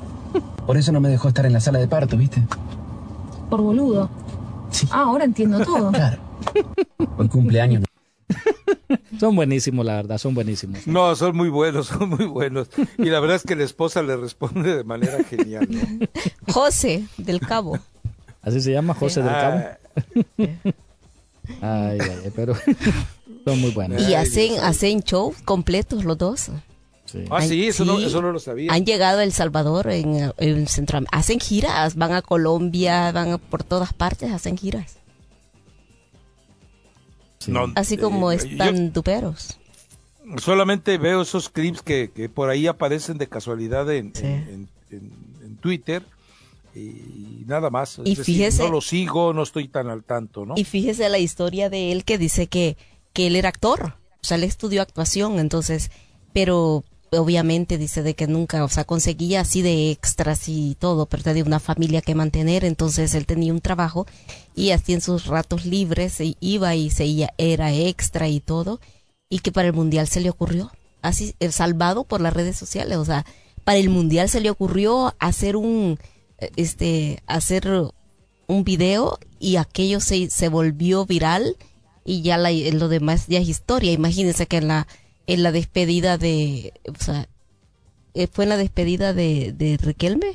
Por eso no me dejó estar en la sala de parto, ¿viste? Por boludo. Ah, ahora entiendo todo. Claro. Hoy cumpleaños. Son buenísimos, la verdad, son buenísimos. No, son muy buenos, son muy buenos. Y la verdad es que la esposa le responde de manera genial. ¿no? José del Cabo. Así se llama José del Cabo. Ah, Ay, ay, ay, pero son muy buenos. Y hacen, hacen shows completos los dos. Ah, sí, eso, No, Sí. eso no lo sabía. Han llegado a El Salvador, en, en Centroam- Hacen giras, van a Colombia, van a- por todas partes, hacen giras. No, Así como eh, están duperos. solamente veo esos clips que, que por ahí aparecen de casualidad en, en- en- en Twitter y nada más. Es Y decir, fíjese- no lo sigo, no estoy tan al tanto, ¿no? Y fíjese la historia de él que dice que, que él era actor, o sea, él estudió actuación, entonces, pero obviamente dice de que nunca, o sea, conseguía así de extras y todo, pero tenía una familia que mantener, entonces él tenía un trabajo y así en sus ratos libres se iba y se era extra y todo, y que para el mundial se le ocurrió, así, eh, salvado por las redes sociales, o sea, para el mundial se le ocurrió hacer un, este, hacer un video y aquello se, se volvió viral y ya la, lo demás ya es historia. Imagínense que en la, en la despedida de, o sea, eh, fue en la despedida de, de Riquelme,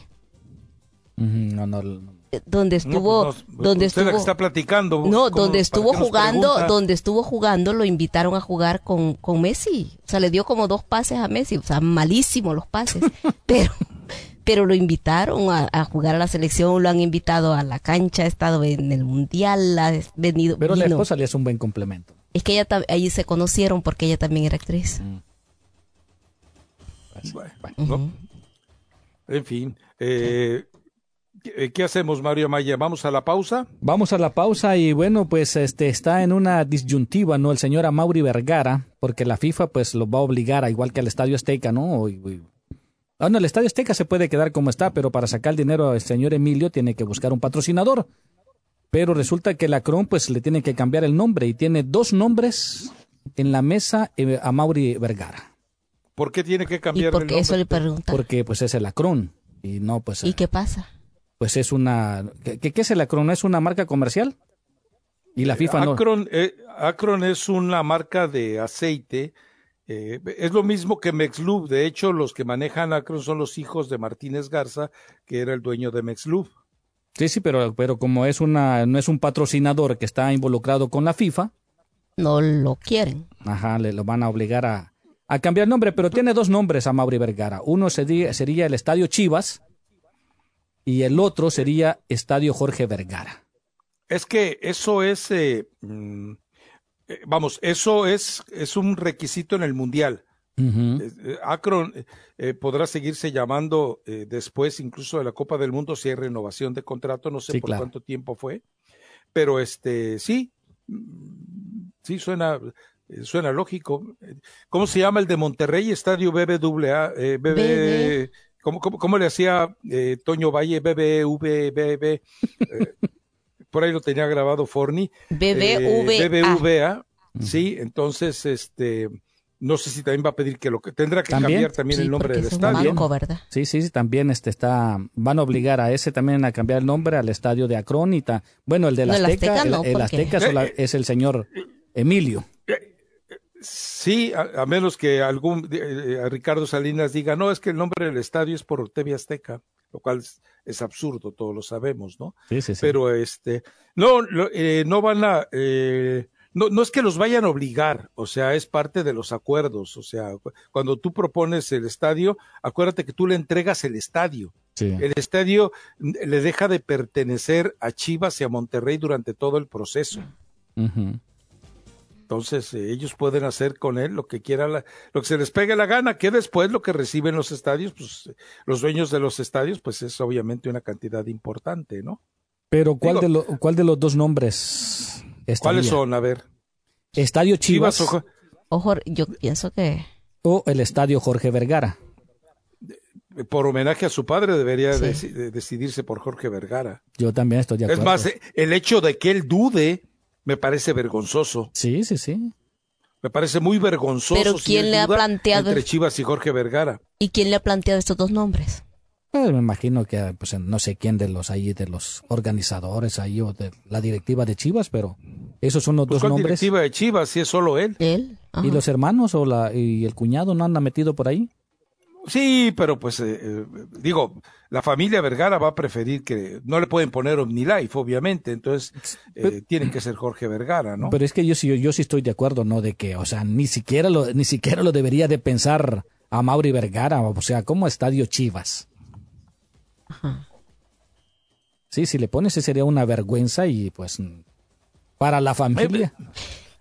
No, no, no. eh, donde estuvo, No, pues no, donde usted la que estuvo, está platicando. no, ¿cómo- donde estuvo jugando, donde estuvo jugando, lo invitaron a jugar con, con Messi. O sea, le dio como dos pases a Messi. O sea, malísimos los pases. [laughs] pero, pero lo invitaron a, a jugar a la selección, lo han invitado a la cancha, ha estado en el mundial, ha venido. Pero la vino. esposa le hace un buen complemento. Es que ella ahí se conocieron porque ella también era actriz. Bueno, ¿no? En fin, eh, ¿qué, qué hacemos, Mario Maya? ¿Vamos a la pausa? Vamos a la pausa y bueno, pues este está en una disyuntiva, ¿no? El señor Amauri Vergara, porque la FIFA pues lo va a obligar a igual que al Estadio Azteca, ¿no? Ah, no, el Estadio Azteca se puede quedar como está, pero para sacar el dinero al señor Emilio tiene que buscar un patrocinador. Pero resulta que la Cron pues le tiene que cambiar el nombre y tiene dos nombres en la mesa eh, a Mauri Vergara. ¿Por qué tiene que ¿Y cambiar por el nombre? eso le preguntan? Porque pues es el Acron y no pues ¿Y qué pasa? pues es una ¿qué, qué es el Acron? ¿Es una marca comercial? Y la FIFA no. Acron, eh, Acron es una marca de aceite. Eh, es lo mismo que Mexlub. De hecho, los que manejan Acron son los hijos de Martínez Garza, que era el dueño de Mexlub. Sí, sí, pero, pero como es una, no es un patrocinador que está involucrado con la FIFA, No lo quieren. ajá, le lo van a obligar a, a cambiar el nombre, pero tiene dos nombres a Mauri Vergara. Uno sería, sería el Estadio Chivas y el otro sería Estadio Jorge Vergara. Es que eso es, eh, mm, eh, vamos, eso es, es un requisito en el Mundial. Eh, eh, Akron eh, podrá seguirse llamando después incluso de la Copa del Mundo si hay renovación de contrato, no sé por cuánto tiempo fue, pero este sí, mm, sí suena suena lógico. ¿Cómo se llama el de Monterrey? Estadio BBVA, BB, ¿cómo, cómo, le hacía Toño Valle? BBVB, por ahí lo tenía grabado Forni. BBVA. BBVA, sí, entonces este no sé si también va a pedir que lo que tendrá que cambiar también el nombre del estadio. Sí, sí, sí, también este está van a obligar a ese también a cambiar el nombre al estadio de Acrónita. Bueno, el de la Azteca, el, Azteca es el señor Emilio. Sí, a, menos que algún eh, a Ricardo Salinas diga, no, es que el nombre del estadio es por TV Azteca, lo cual es, absurdo, todos lo sabemos, ¿no? Sí, sí, sí. Pero este, no, eh, no van a, eh, no, no es que los vayan a obligar, o sea, es parte de los acuerdos, o sea, cuando tú propones el estadio, acuérdate que tú le entregas el estadio. El estadio le deja de pertenecer a Chivas y a Monterrey durante todo el proceso. Entonces, eh, ellos pueden hacer con él lo que quieran, lo que se les pegue la gana, que después lo que reciben los estadios, pues los dueños de los estadios, pues es obviamente una cantidad importante, ¿no? Pero ¿cuál, de, cuál de los dos nombres ¿Cuáles son? A ver. Estadio Chivas. o, yo pienso que. O el Estadio Jorge Vergara. Por homenaje a su padre debería decidirse por Jorge Vergara. Yo también estoy de acuerdo. Es más, el hecho de que él dude me parece vergonzoso. Sí, sí, sí. Me parece muy vergonzoso. Pero ¿quién le ha planteado entre Chivas y Jorge Vergara? ¿Y quién le ha planteado estos dos nombres? Pues, me imagino que pues, no sé quién de los ahí de los organizadores ahí o de la directiva de Chivas, pero esos son los pues, dos nombres. directiva de Chivas si es solo él? Él. ¿Y los hermanos o la y el cuñado no anda metido por ahí? Sí, pero pues eh, eh, digo, la familia Vergara va a preferir que no le pueden poner OmniLife, obviamente, entonces eh, tiene que ser Jorge Vergara, ¿no? Pero es que yo sí yo sí estoy de acuerdo, no de que, o sea, ni siquiera lo ni siquiera lo debería de pensar a Mauri Vergara, o sea, como Estadio Chivas. Sí, si le pones, sería una vergüenza y pues para la familia.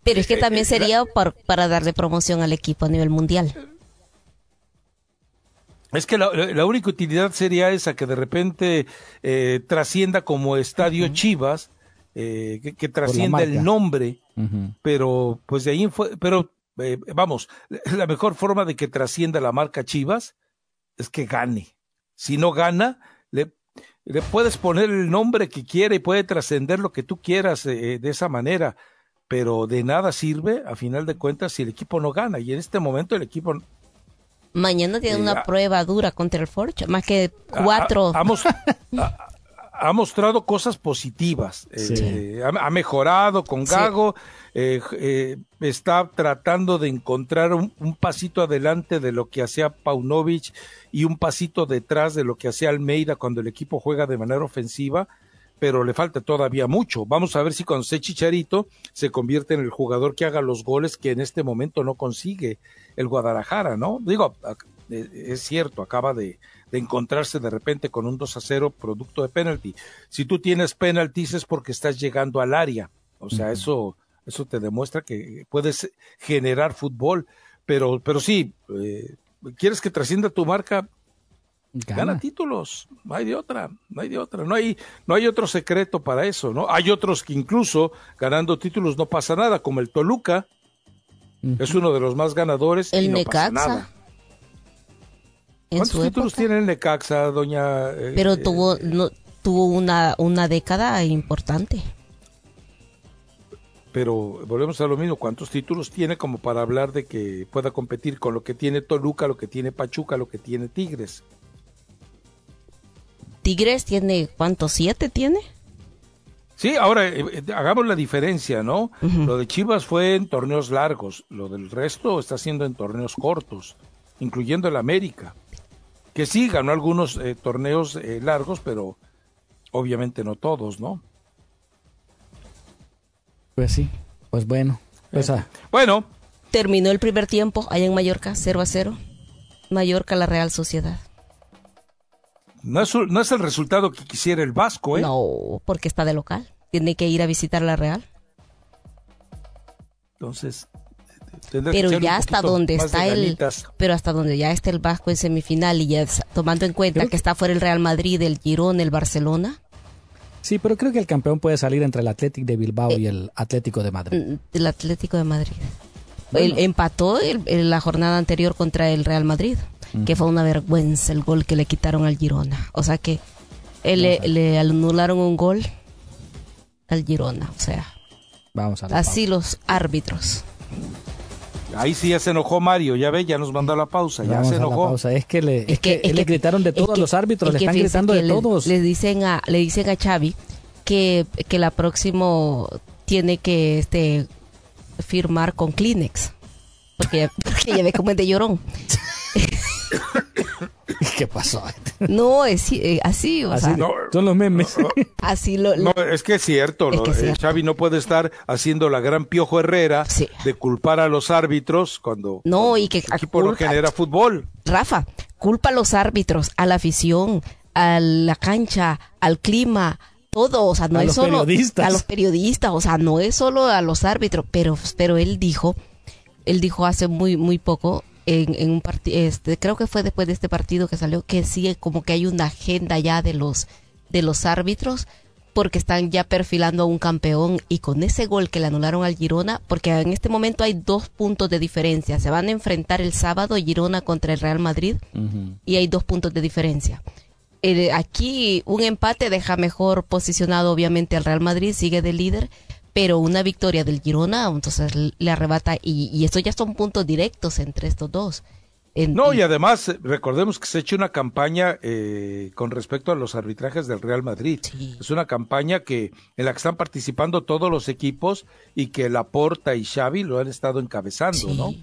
Pero es que también sería para darle promoción al equipo a nivel mundial. Es que la, única utilidad sería esa, que de repente eh, trascienda como Estadio Chivas, eh, que, trascienda el nombre, pero pues de ahí fue, pero eh, vamos, la mejor forma de que trascienda la marca Chivas es que gane. Si no gana, le, le puedes poner el nombre que quiera y puede trascender lo que tú quieras eh, de esa manera, pero de nada sirve a final de cuentas si el equipo no gana. Y en este momento el equipo mañana tiene una prueba dura contra el Forge, más que cuatro. [laughs] ha mostrado cosas positivas. Eh, ha, mejorado con Gago. Eh, eh, está tratando de encontrar un, pasito adelante de lo que hacía Paunovic y un pasito detrás de lo que hacía Almeida cuando el equipo juega de manera ofensiva. Pero le falta todavía mucho. Vamos a ver si cuando se Chicharito se convierte en el jugador que haga los goles que en este momento no consigue el Guadalajara, ¿no? Digo, es cierto, acaba de, de encontrarse de repente con un 2 a 0 producto de penalty. Si tú tienes penalties es porque estás llegando al área. O sea, eso, eso te demuestra que puedes generar fútbol. Pero, pero sí, eh, quieres que trascienda tu marca, Gana. títulos, no hay de otra, no hay de otra, no hay, no hay otro secreto para eso, ¿no? Hay otros que incluso ganando títulos no pasa nada, como el Toluca, es uno de los más ganadores el y no Necaxa. pasa nada. ¿Cuántos títulos tiene el Necaxa, doña? Eh, Pero eh, tuvo no, tuvo una, una década importante. Pero volvemos a lo mismo, ¿cuántos títulos tiene como para hablar de que pueda competir con lo que tiene Toluca, lo que tiene Pachuca, lo que tiene Tigres? Tigres tiene, ¿cuántos? ¿Siete tiene? Sí, ahora eh, hagamos la diferencia, ¿no? Lo de Chivas fue en torneos largos, lo del resto está siendo en torneos cortos, incluyendo el América que sí ganó algunos eh, torneos eh, largos, pero obviamente no todos, ¿no? Pues sí, pues bueno. Pues, ah. Bueno. Terminó el primer tiempo allá en Mallorca, 0 a 0. Mallorca, la Real Sociedad. No es, no es el resultado que quisiera el Vasco, ¿eh? No, porque está de local. Tiene que ir a visitar la Real. Entonces, pero ya hasta donde está el pero hasta donde ya está el Vasco en semifinal y ya tomando en cuenta que está fuera el Real Madrid, el Girón, el Barcelona. Sí, pero creo que el campeón puede salir entre el Atlético de Bilbao y el Atlético de Madrid. Mm, el Atlético de Madrid. empató en la jornada anterior contra el Real Madrid, que fue una vergüenza el gol que le quitaron al Girona. O sea que le, le anularon un gol al Girona. O sea, Vamos a así los árbitros. Ahí sí ya se enojó Mario, ya ve, ya nos mandó la pausa, ya se enojó. Es que le, es que, le gritaron de todos los árbitros, le están gritando de todos. Le dicen a, le dicen a Xavi que, que la próximo tiene que este firmar con Kleenex. Porque, [laughs] porque ya ve como es de llorón. [laughs] [coughs] ¿Qué pasó? No, es eh, así, o sea, son los memes. [laughs] así lo, No, es que es cierto, eh, Xavi no puede estar haciendo la gran Piojo Herrera de culpar a los árbitros cuando no y que el equipo no genera fútbol. Rafa, culpa a los árbitros, a la afición, a la cancha, al clima, todo, o sea, no es solo a los periodistas, o sea, no es solo a los árbitros, pero pero él dijo, él dijo hace muy muy poco en, un partido, este, creo que fue después de este partido que salió, que sí, como que hay una agenda ya de los, de los árbitros, porque están ya perfilando a un campeón y con ese gol que le anularon al Girona, porque en este momento hay dos puntos de diferencia, se van a enfrentar el sábado Girona contra el Real Madrid y hay dos puntos de diferencia. aquí un empate deja mejor posicionado obviamente al Real Madrid, sigue de líder, pero una victoria del Girona, entonces le arrebata, y, y estos ya son puntos directos entre estos dos. no, y además recordemos que se ha hecho una campaña eh, con respecto a los arbitrajes del Real Madrid. Es una campaña que en la que están participando todos los equipos y que Laporta y Xavi lo han estado encabezando, ¿no?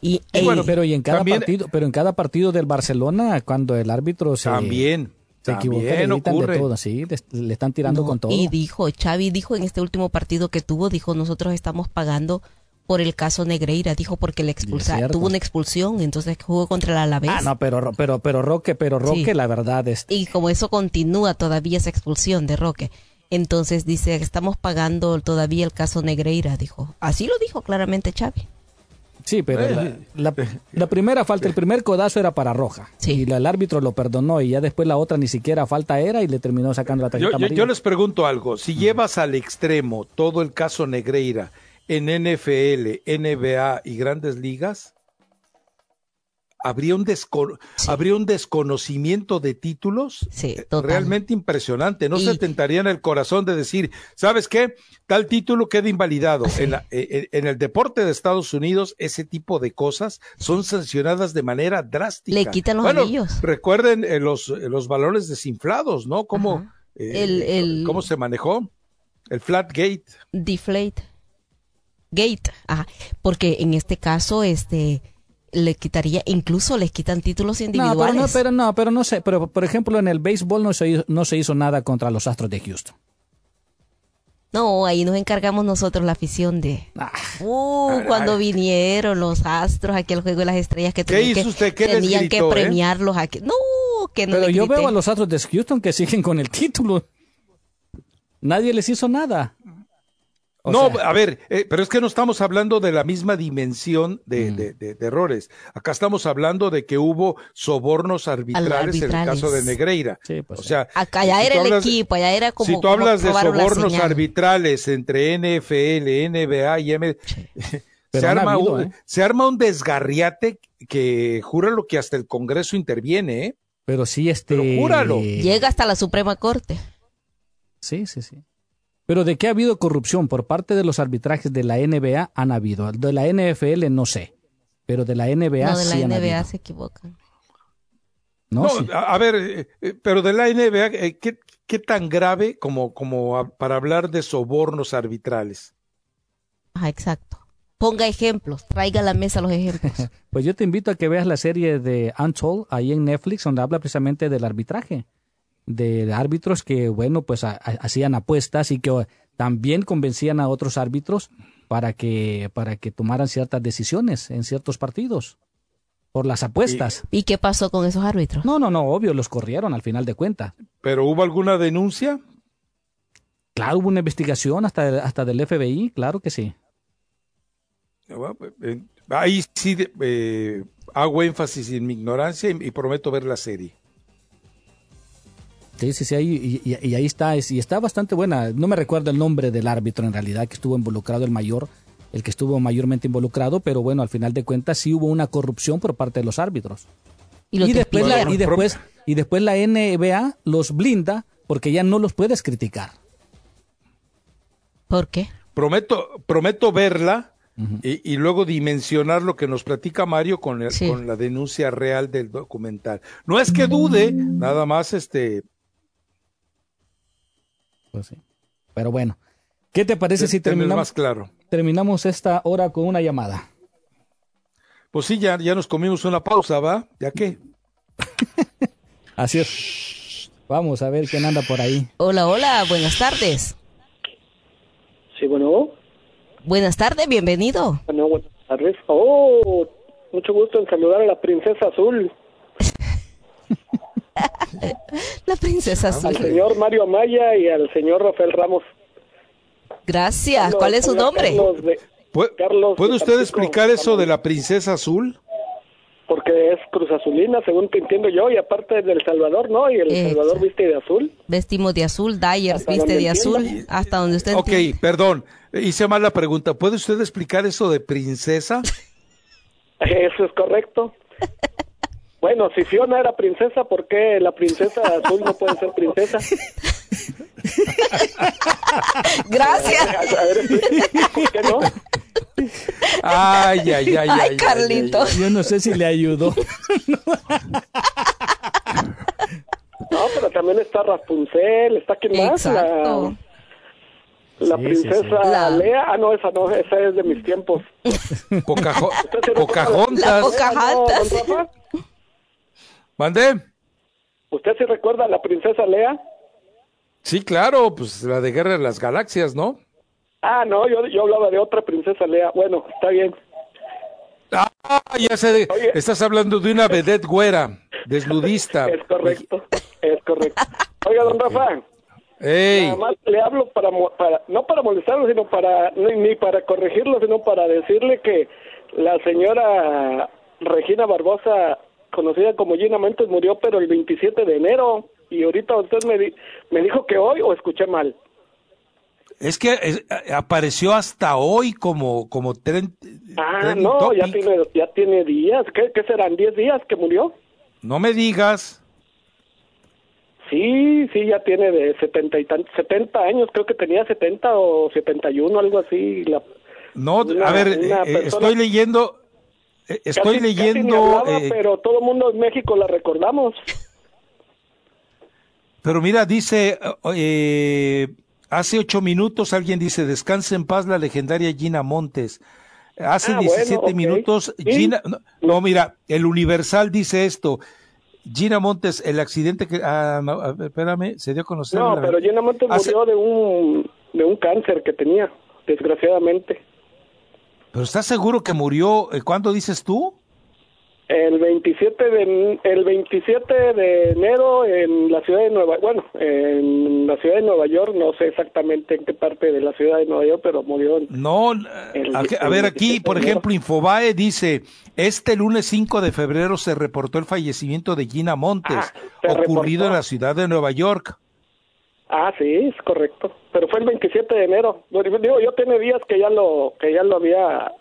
Y, bueno, pero y en cada partido, pero en cada partido del Barcelona cuando el árbitro se también se equivoca, ocurre. de todo, sí, le, están tirando con todo. Y dijo, Xavi dijo en este último partido que tuvo, dijo, nosotros estamos pagando por el caso Negreira, dijo porque le expulsaron, tuvo una expulsión, entonces jugó contra el Alavés. Ah, no, pero pero pero Roque, pero Roque la verdad es Y como eso continúa todavía esa expulsión de Roque. Entonces dice, estamos pagando todavía el caso Negreira, dijo. Así lo dijo claramente Xavi. Sí, pero eh, la, primera falta, el primer codazo era para Roja. Sí. Y el árbitro lo perdonó y ya después la otra ni siquiera falta era y le terminó sacando la tarjeta yo, yo, les pregunto algo. Si llevas al extremo todo el caso Negreira en NFL, NBA y grandes ligas, habría un, habría un desconocimiento de títulos eh, realmente impresionante. No se tentaría en el corazón de decir, ¿sabes qué? Tal título queda invalidado. En, eh, eh, en, el deporte de Estados Unidos, ese tipo de cosas son sancionadas de manera drástica. Le quitan los bueno, anillos. Recuerden los, los valores desinflados, ¿no? ¿Cómo, el, ¿Cómo se manejó? El flat gate. Deflate. Gate. Ajá. Porque en este caso, este le quitaría, incluso les quitan títulos individuales. No, pero no, pero no, sé, pero por ejemplo en el béisbol no se, no se hizo nada contra los Astros de Houston. No, ahí nos encargamos nosotros la afición de... Ah. uh, cuando vinieron los Astros aquí al Juego de las Estrellas que, tenían que, tenían que eh? premiarlos aquí. No, que no Pero yo veo a los Astros de Houston que siguen con el título. Nadie les hizo nada no, a ver, eh, pero es que no estamos hablando de la misma dimensión de, mm. errores. Acá estamos hablando de que hubo sobornos arbitrales, en el caso de Negreira. Pues o sea, acá ya era el equipo, allá era como. Si tú hablas de sobornos arbitrales entre NFL, NBA y M. [laughs] Se arma, un, ¿eh? se arma un desgarriate que jura lo que hasta el Congreso interviene, ¿eh? Pero sí, este. Pero júralo. Llega hasta la Suprema Corte. Sí, sí, sí. Pero de que ha habido corrupción por parte de los arbitrajes de la NBA, han habido. De la NFL no sé, pero de la NBA no, de la NBA se equivocan. No, a, ver, eh, eh, pero de la NBA, eh, ¿qué, tan grave como, como para hablar de sobornos arbitrales? Ah, exacto. Ponga ejemplos, traiga a la mesa los ejemplos. [laughs] pues yo te invito a que veas la serie de Untold ahí en Netflix, donde habla precisamente del arbitraje de árbitros que, bueno, pues hacían apuestas y que también convencían a otros árbitros para que, para que tomaran ciertas decisiones en ciertos partidos. por las apuestas. ¿Y qué pasó con esos árbitros? No, no, no, obvio, los corrieron al final de cuentas. ¿Pero hubo alguna denuncia? Claro, hubo una investigación hasta, hasta del FBI, claro que sí. Eh, ahí sí eh, hago énfasis en mi ignorancia y, prometo ver la serie. Sí, sí, sí, ahí, y, ahí está, y está bastante buena. No me recuerdo el nombre del árbitro en realidad que estuvo involucrado, el mayor, el que estuvo mayormente involucrado, pero bueno, al final de cuentas sí hubo una corrupción por parte de los árbitros. Y, después, la, y, después, y después la NBA los blinda porque ya no los puedes criticar. ¿Por qué? Prometo, prometo verla y, luego dimensionar lo que nos platica Mario con, con la denuncia real del documental. No es que dude, nada más este. Pues sí. Pero bueno, ¿qué te parece si terminamos? más claro terminamos esta hora con una llamada. Pues sí, ya, ya nos comimos una pausa, ¿va? ¿Ya qué? [laughs] Así es. Vamos a ver quién anda por ahí. Hola, hola, buenas tardes. Sí, bueno. Buenas tardes, bienvenido. Bueno, buenas tardes. Oh, mucho gusto en saludar a la princesa azul. La princesa azul. Al señor Mario Amaya y al señor Rafael Ramos. Gracias. ¿Cuál es su nombre? ¿Puede usted explicar eso de la princesa azul? Porque es Cruz Azulina, según te entiendo yo, y aparte del Salvador, ¿no? Y el Salvador viste de azul. Vestimos de azul, Dyers viste de azul, hasta donde usted Ok, perdón, hice mal la pregunta. ¿Puede usted explicar eso de princesa? [laughs] Eso es correcto. [laughs] Bueno, si Fiona era princesa, ¿por qué la princesa azul no puede ser princesa? [laughs] Gracias. ¿Por qué no? Ay, ay, ay, ay, Carlito. Yo no sé si le ayudó. [laughs] No, pero también está Rapunzel, está quien más, la, la princesa Lea. Ah, no, esa no, esa es de mis tiempos. Pocajo Pocahontas. Pocahontas. ¿Mande? ¿Usted se recuerda a la princesa Lea? Sí, claro, pues la de Guerra de las Galaxias, ¿no? Ah, no, yo, yo hablaba de otra princesa Lea. Bueno, está bien. Ah, ya sé, estás hablando de una vedette güera, desnudista. es correcto, es correcto. Oiga, don Rafa. Ey. Nada más le hablo para, para no para molestarlo, sino para, ni para corregirlo, sino para decirle que la señora Regina Barbosa, conocida como Gina Montes, murió pero el 27 de enero y ahorita usted me, me dijo que hoy o escuché mal. Es que eh, apareció hasta hoy como como tren. Ah, no, ya tiene, ya tiene días. ¿Qué, ¿Qué serán? ¿10 días que murió? No me digas. Sí, sí, ya tiene de 70 y 70 años, creo que tenía 70 o 71, algo así. La, no, a ver, eh, estoy leyendo, eh, estoy leyendo... pero todo el mundo en México la recordamos. Pero mira, dice, eh, hace ocho minutos alguien dice, descanse en paz la legendaria Gina Montes. Hace 17 ah, minutos, Gina, no, mira, el Universal dice esto. Gina Montes, el accidente que, ah, espérame, se dio a conocer. No, pero Gina Montes murió de un, de un cáncer que tenía, desgraciadamente. ¿Pero estás seguro que murió, eh, cuándo dices tú? El 27 de el 27 de enero en la ciudad de Nueva bueno en la ciudad de Nueva York no sé exactamente en qué parte de la ciudad de Nueva York pero murió no a, ver aquí por ejemplo Infobae dice este lunes 5 de febrero se reportó el fallecimiento de Gina Montes ah, ocurrido en la ciudad de Nueva York ah sí es correcto. Pero fue el 27 de enero. Digo yo tiene días que ya lo que ya lo había